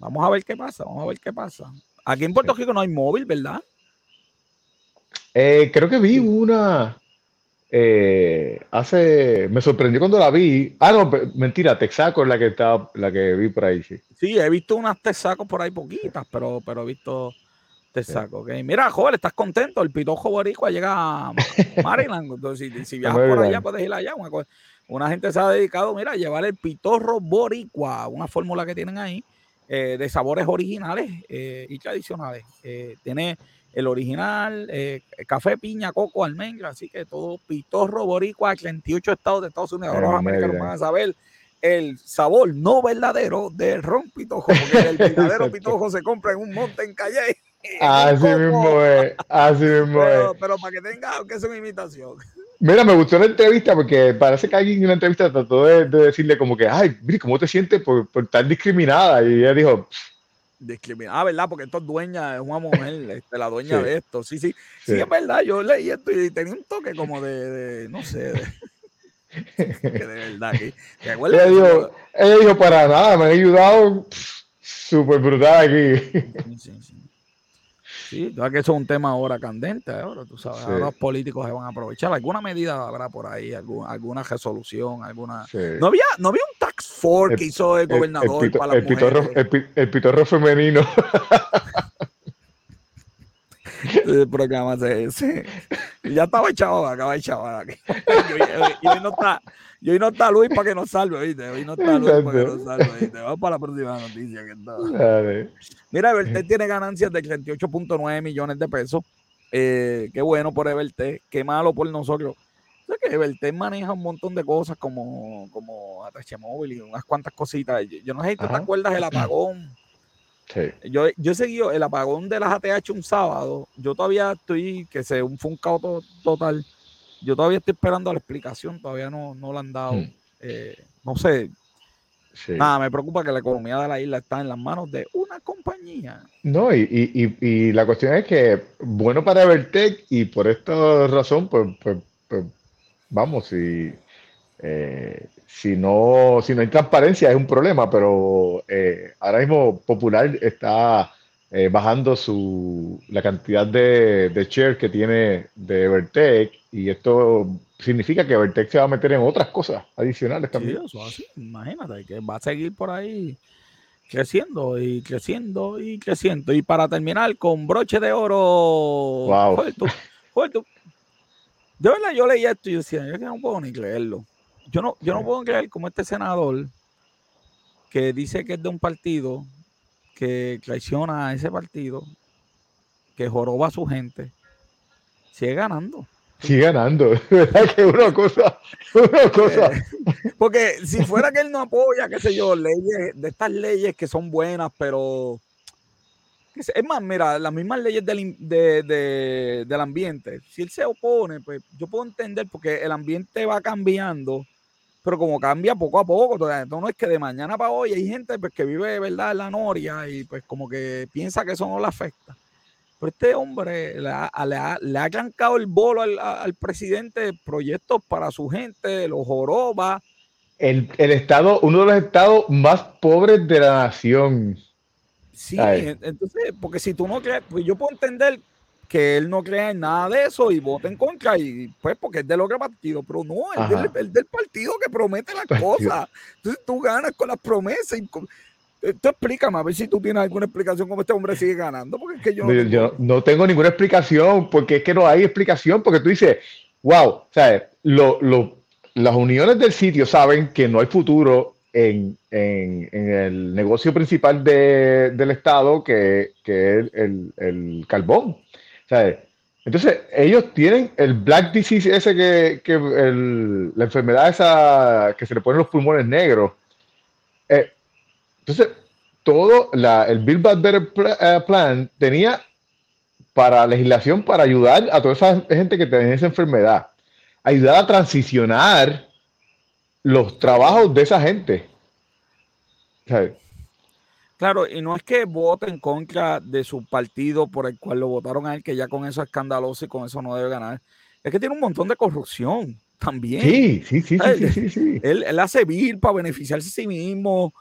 A: Vamos a ver qué pasa, vamos a ver qué pasa. Aquí en Puerto Rico no hay móvil, ¿verdad?
B: Eh, creo que vi una eh, hace, me sorprendió cuando la vi. Ah, no, mentira, Texaco es la que está, la que vi por ahí, sí.
A: Sí, he visto unas Texacos por ahí poquitas, pero, pero he visto Texaco. Mira, joven, ¿estás contento? El pitojo boricua llega a *laughs* Maryland. Entonces, si, viajas por allá, puedes ir allá. Una, una, gente se ha dedicado, mira, a llevar el pitorro boricua, una fórmula que tienen ahí eh, de sabores originales eh, y tradicionales. Eh, tiene el original, café, piña, coco, almendra, así que todo pitorro boricua, 38 estados de Estados Unidos. Ahora los americanos van a saber el sabor no verdadero del ron pitojo, porque el verdadero pitojo se compra en un monte en calle.
B: Así mismo es, así mismo
A: pero, es. Pero para que tenga, aunque es una imitación.
B: Mira, me gustó la entrevista porque parece que alguien en una entrevista trató de, decirle como que, ay, mire, ¿cómo te sientes por, por estar discriminada? Y ella dijo,
A: discriminada, ah, ¿verdad? Porque esto es dueña, es una mujer, *laughs* este, la dueña de esto. Sí, sí, sí, es verdad. Yo leí esto y tenía un toque como de, no sé, de, *laughs* de verdad. Que,
B: ella, dijo, ella dijo, para nada, me ha ayudado súper brutal aquí. Sí, sí, sí.
A: Sí, que eso es un tema ahora candente, ahora tú sabes, ahora los políticos se van a aprovechar. ¿Alguna medida habrá por ahí? ¿Alguna, alguna resolución? alguna ¿No, había, ¿No había un tax force que hizo el, gobernador para
B: el, pitorro, el, pitorro femenino. *laughs*
A: el programa ese. Ya estaba echado, acaba echado. Aquí. *laughs* Y, hoy no está, y hoy no está Luis para que nos salve, ¿viste? Hoy no está Luis para que nos salve, ¿viste? Vamos para la próxima noticia que está. Mira, Everté tiene ganancias de 38.9 millones de pesos. Eh, qué bueno por Everté, qué malo por nosotros. O sea que Everté maneja un montón de cosas como, como ATH móvil y unas cuantas cositas. Yo, no sé si te acuerdas del apagón. Sí. Yo, yo he seguido el apagón de las ATH un sábado. Yo todavía estoy, que se fue un caos total yo todavía estoy esperando la explicación, todavía no, no la han dado. Hmm. Eh, no sé. Nada, me preocupa que la economía de la isla está en las manos de una compañía.
B: No, y, y, y, la cuestión es que, bueno para Evertech, y por esta razón, pues, pues, pues vamos, si, eh, si, no, si no hay transparencia es un problema, pero eh, ahora mismo Popular está eh, bajando su, la cantidad de, de shares que tiene de Evertech y esto significa que Evertech se va a meter en otras cosas adicionales también.
A: Imagínate que va a seguir por ahí creciendo y creciendo y creciendo. Y para terminar con broche de oro. Wow. Yo, yo leí esto y decía, yo no puedo ni creerlo. Yo no, yo no puedo creer como este senador que dice que es de un partido que traiciona a ese partido, que joroba a su gente, sigue ganando.
B: Sigue ganando, *laughs* ¿verdad? Que una cosa, una cosa. Eh,
A: porque si fuera que él no apoya, qué sé yo, leyes, de estas leyes que son buenas, pero es más, mira, las mismas leyes del, del ambiente, si él se opone, pues yo puedo entender porque el ambiente va cambiando pero como cambia poco a poco, entonces no es que de mañana para hoy hay gente pues, que vive verdad en la noria y pues como que piensa que eso no le afecta. Pero este hombre le ha, le ha, el bolo al, presidente proyectos para su gente, los joroba.
B: El, el, estado, uno de los estados más pobres de la nación.
A: Sí, entonces, porque si tú no crees, pues yo puedo entender que él no cree en nada de eso y vota en contra, y pues porque es del otro partido, pero no, es del, del, partido que promete las cosas. Entonces tú ganas con las promesas. Y eh, Tú explícame, a ver si tú tienes alguna explicación cómo este hombre sigue ganando. Porque es que yo,
B: no, no tengo ninguna explicación, porque es que no hay explicación, porque tú dices, wow, o sea, lo, lo, las uniones del sitio saben que no hay futuro en, en, en el negocio principal de, del Estado, que, que es el, el, carbón. Entonces, ellos tienen el black disease ese que, la enfermedad esa que se le ponen los pulmones negros. Eh, entonces, todo la, el Build Back Better eh, Plan tenía para legislación para ayudar a toda esa gente que tiene esa enfermedad, ayudar a transicionar los trabajos de esa gente.
A: Claro, y no es que vote en contra de su partido por el cual lo votaron a él, que ya con eso es escandaloso y con eso no debe ganar. Es que tiene un montón de corrupción también.
B: Sí, sí, sí, sí, sí, *laughs*
A: Él, él, hace vir para beneficiarse a sí mismo.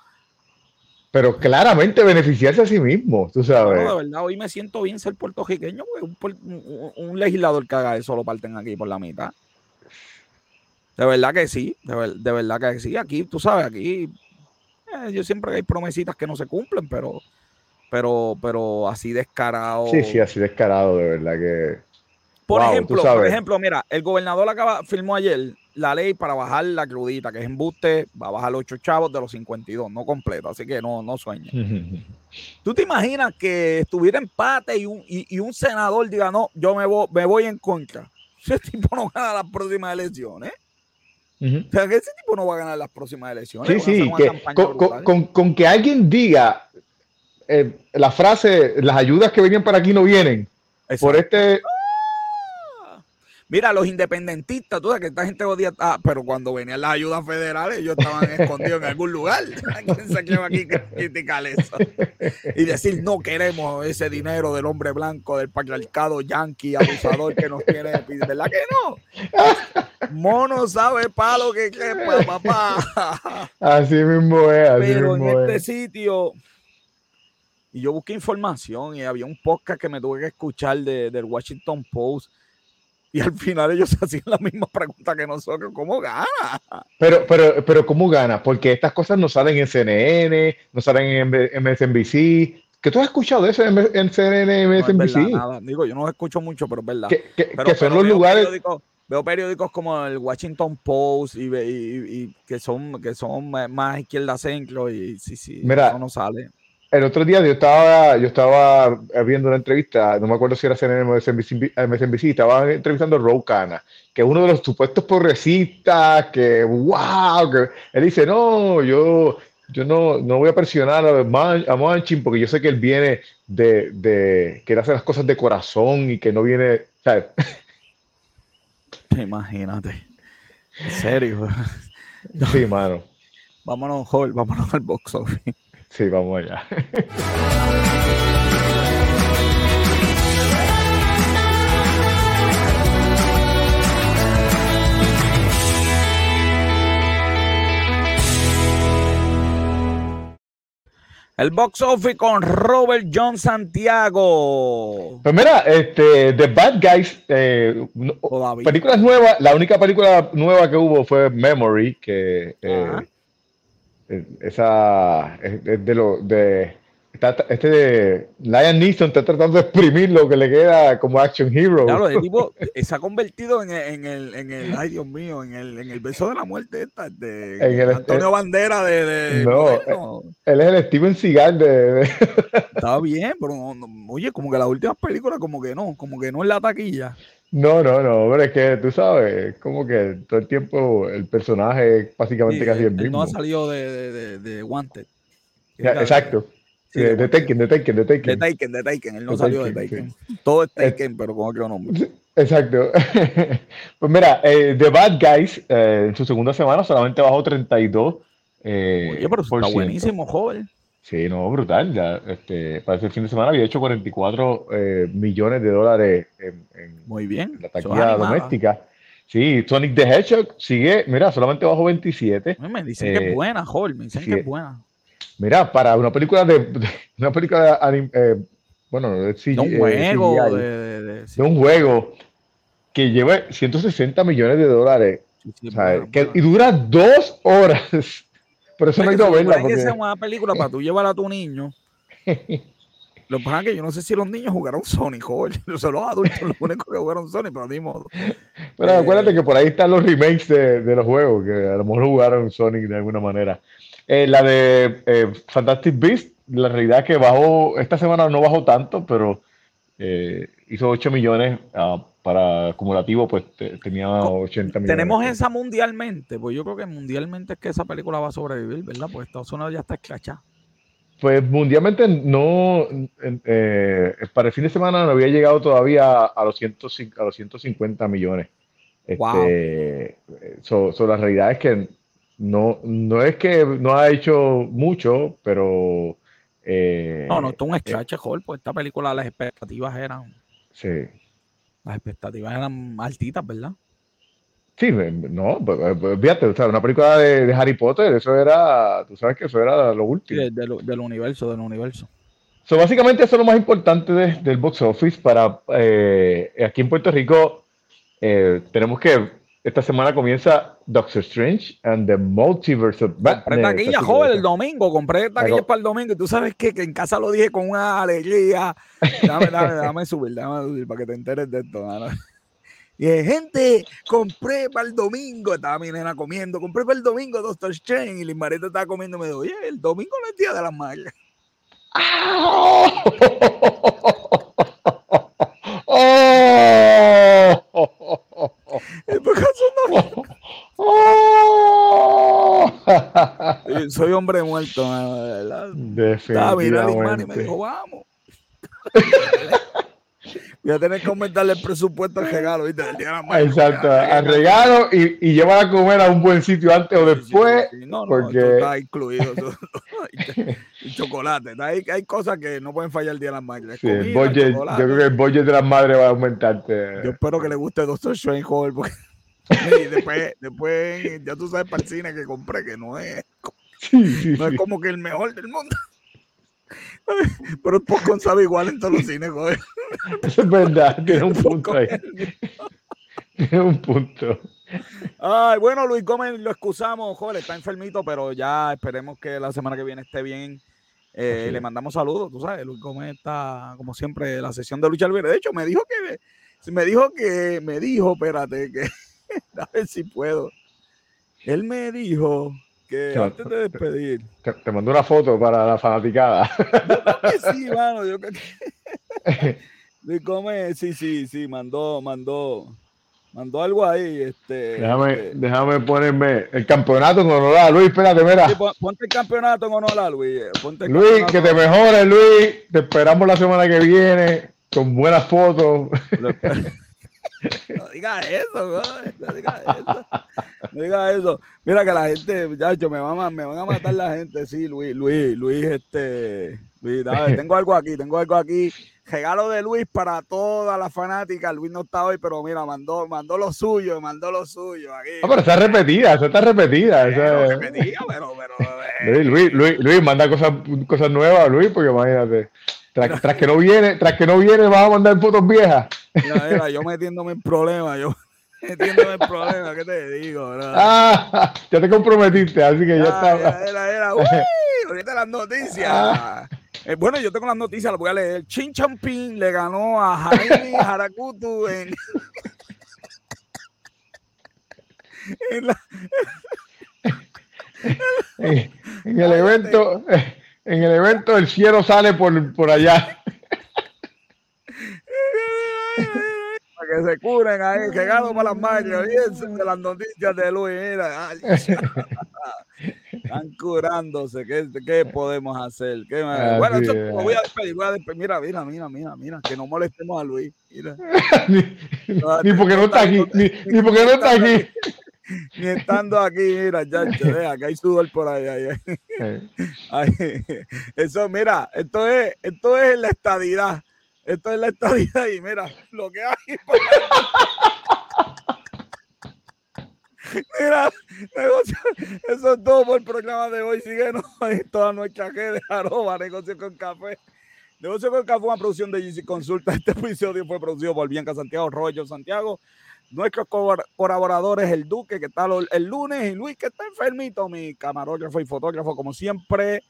B: Pero claramente beneficiarse a sí mismo, tú sabes.
A: No, de verdad, hoy me siento bien ser puertorriqueño, un, un, legislador que haga eso lo parten aquí por la mitad. De verdad que sí, de, de verdad que sí. Aquí, tú sabes, aquí eh, yo siempre hay promesitas que no se cumplen, pero, pero, pero así descarado.
B: Sí, sí, así descarado, de verdad que.
A: Por ejemplo, por ejemplo, mira, el gobernador acaba, firmó ayer la ley para bajar la crudita, que es embuste, va a bajar los 8 chavos de los 52, no completo, así que no, no sueñes. *laughs* ¿Tú te imaginas que estuviera empate y un, y, un senador diga, no, yo me voy, me voy en contra? *laughs* Ese tipo no gana las próximas elecciones. O sea, que ese tipo no va a ganar las próximas elecciones.
B: Sí, sí, con, que alguien diga eh, la frase, las ayudas que venían para aquí no vienen, por este...
A: Mira, los independentistas, tú sabes que esta gente odia, ah, pero cuando venían las ayudas federales, ellos estaban *laughs* escondidos en algún lugar. ¿Quién se quedó aquí criticar eso? Y decir, no queremos ese dinero del hombre blanco, del patriarcado yanqui, abusador que nos tiene. ¿Verdad que no? Mono sabe palo que quepa, papá.
B: Así mismo es. Así
A: pero
B: en
A: este sitio y yo busqué información y había un podcast que me tuve que escuchar de, del Washington Post y al final ellos *laughs* hacían la misma pregunta que nosotros, ¿cómo gana?
B: Pero, pero, pero ¿cómo gana? Porque estas cosas no salen en CNN, no salen en MSNBC. ¿Qué tú has escuchado de eso en CNN, MSNBC?
A: No Digo, yo no escucho mucho, pero es verdad.
B: Que, son los lugares...
A: veo periódicos como el Washington Post y, y, que son que son más izquierda centro y sí, sí,
B: Mira,
A: eso no sale
B: el otro día yo estaba, yo estaba viendo una entrevista, no me acuerdo si era CNN o MSNBC, estaba entrevistando a Ro que es uno de los supuestos progresistas, que wow, que él dice, no, yo, yo no, no voy a presionar a, Manchin porque yo sé que él viene de, de, que él hace las cosas de corazón y que no viene, ¿sabes? *laughs*
A: Imagínate. En serio.
B: Sí, mano. *laughs*
A: Vámonos, Joel, vámonos al box office.
B: Sí, vamos allá. *laughs*
A: El box office con Robert John Santiago.
B: Pues mira, este, The Bad Guys, eh, películas nuevas, la única película nueva que hubo fue Memory, que eh, esa es de lo de este de Lion Neeson está tratando de exprimir lo que le queda como action hero.
A: Claro, el tipo *laughs* se ha convertido en el, en el, en el ay Dios mío, en el, en el beso de la muerte esta, de Antonio Bandera de, de
B: no, él es el Steven Seagal de,
A: Está bien, pero oye, como que las últimas películas como que no, como que no es la taquilla.
B: No, no, no, pero es que tú sabes, como que todo el tiempo el personaje es básicamente casi el mismo.
A: no ha salido de, de, de, Wanted.
B: exacto. de, de, Taken, de Taken, de Taken.
A: De Taken, de Taken, él no salió de Taken. Todo es Taken, pero con otro nombre.
B: Exacto. *laughs* pues mira, eh, The Bad Guys eh, en su segunda semana solamente bajó 32.
A: Eh, Oye, pero está buenísimo, joven.
B: Sí, no, brutal. Ya, este, para ese fin de semana había hecho 44 eh, millones de dólares en,
A: Muy bien.
B: la taquilla doméstica. Sí, Sonic the Hedgehog sigue, mira, solamente bajo 27.
A: Me dicen que es eh, buena, Hall, me dicen que es buena.
B: mira, para una película de, una película de, eh, bueno,
A: de, un juego, de,
B: un juego que lleva 160 millones de dólares y dura dos horas. Por eso no hay que verla.
A: Porque... que una película para tú *laughs* llevar a tu niño. *laughs* Lo que pasa es que yo no sé si los niños jugaron Sonic, joder. *laughs* Son los adultos los únicos que jugaron Sonic, pero ni modo.
B: Pero acuérdate que por ahí están los remakes de, de, los juegos, que a lo mejor jugaron Sonic de alguna manera. Eh, la de eh, Fantastic Beast, la realidad es que bajó, esta semana no bajó tanto, pero eh, hizo 8 millones uh, para acumulativo, pues tenía 80 millones.
A: Tenemos esa mundialmente, pues yo creo que mundialmente es que esa película va a sobrevivir, ¿verdad? Pues Estados Unidos ya está esclachada.
B: Pues mundialmente no, eh, para el fin de semana no había llegado todavía a los, 105, a los 150 millones. Este, wow. la realidad es que no, no es que no ha hecho mucho, pero...
A: Eh, no, no, esto es un scratch, pues esta película las expectativas eran...
B: Sí.
A: Las expectativas eran altitas, ¿verdad?
B: Sí, no, fíjate, o sea, una película de, Harry Potter, eso era, tú sabes que eso era lo último.
A: Sí, del, universo, del universo.
B: So, básicamente eso es lo más importante del box office para eh, aquí en Puerto Rico eh, tenemos que esta semana comienza Doctor Strange and the Multiverse of
A: Batman. Compré taquilla, joven, el domingo. Compré taquillas para el domingo. Y tú sabes qué? que en casa lo dije con una alegría. Dame, dame, *laughs* dame subir, dame subir para que te enteres de esto. Y *laughs* dije, gente, compré para el domingo. Estaba mi nena comiendo. Compré para el domingo Doctor Strange. Y Limbareta estaba comiendo. Me dijo, oye, el domingo no es día de las madres. *laughs* *laughs* Soy hombre muerto.
B: Definitivamente.
A: y me dijo, vamos. *laughs* Voy a tener que aumentarle el presupuesto al regalo, ¿viste?
B: Exacto, al regalo y, y llevar a comer a un buen sitio antes o después. No, no, porque...
A: está incluido. *laughs* y chocolate. Hay, hay cosas que no pueden fallar el día de las madres.
B: Sí, yo creo que el budget de las madres va a aumentarte.
A: Yo espero que le guste Doctor Strange porque y después, después, ya tú sabes para el cine que compré, que no es, no es como que el mejor del mundo. *laughs* Pero el popcorn sabe igual en todos los cines, joder.
B: Eso es verdad, tiene un *laughs* punto ahí. *laughs* Tiene un punto.
A: Ay, bueno, Luis Gómez, lo excusamos, joder, está enfermito, pero ya esperemos que la semana que viene esté bien. Eh, le mandamos saludos, tú sabes, Luis Gómez está, como siempre, la sesión de lucha libre. De hecho, me dijo que, me dijo que, me dijo, espérate, que, a ver si puedo. Él me dijo que antes de despedir.
B: Te, mandó una foto para la fanaticada.
A: sí, mano. Yo que... *laughs* sí, sí, sí, mandó, mandó, mandó algo ahí. Este,
B: déjame,
A: este.
B: déjame ponerme el campeonato en honor a Luis. Espérate, mira.
A: ponte el campeonato en honor a Luis.
B: Luis, que te mejores, Luis. Te esperamos la semana que viene con buenas fotos. *laughs*
A: No digas eso, no digas eso. No digas eso. Mira que la gente, muchachos, me, van a, me van a matar la gente. Sí, Luis, Luis, Luis, este. Luis, *laughs* tengo algo aquí, tengo algo aquí. Regalo de Luis para toda la fanática. Luis no está hoy, pero mira, mandó, mandó lo suyo, mandó lo suyo. Aquí.
B: Ah, pero está repetida, eso está repetida.
A: Repetida, pero,
B: pero Luis, Luis, Luis, manda cosas, cosas nuevas, Luis, porque imagínate. Tras, que no viene, tras que no viene, vas a mandar fotos viejas.
A: Mira, yo metiéndome en problemas, yo *laughs* metiéndome en problemas, ¿qué te digo? *laughs*
B: Ah, ya te comprometiste, así que ya, está.
A: Era, era, uy, ahorita las noticias. Ah. Eh, bueno, yo tengo las noticias, las voy a leer. Chin Champín le ganó a Jaime *laughs* Harakutu en,
B: en, la, en, en el evento en el evento el cielo sale por, por allá.
A: Para que se curen ahí, que gano para las manos. de las noticias de Luis. *laughs* Están curándose. ¿Qué, ¿Qué, podemos hacer? ¿Qué bueno, voy a despedir, voy a despedir. Mira, mira, mira, mira, mira. Que no molestemos a Luis. Mira. *laughs*
B: ni, porque no está aquí. Ni, ni porque no está aquí
A: ni estando aquí, mira, ya, vea que hay sudor por ahí. *laughs* Eso, mira, esto es, esto es la estadidad. Esto es la estadidad y mira, lo que hay. Mira, negocio, eso es todo por el programa de hoy. Síguenos en todas nuestras redes, arroba negocio con café. Negocio con café, una producción de GC Consulta. Este episodio fue producido por Bianca Santiago, Rollo Santiago. Nuestros colaboradores, el Duque, que está el lunes, y Luis, que está enfermito, mi camarógrafo y fotógrafo, como siempre.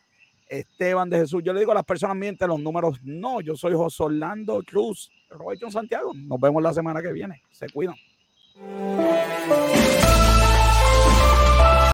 A: Esteban de Jesús. Yo le digo a las personas mienten los números. No, yo soy José Orlando Cruz, Roy Santiago. Nos vemos la semana que viene. Se cuidan.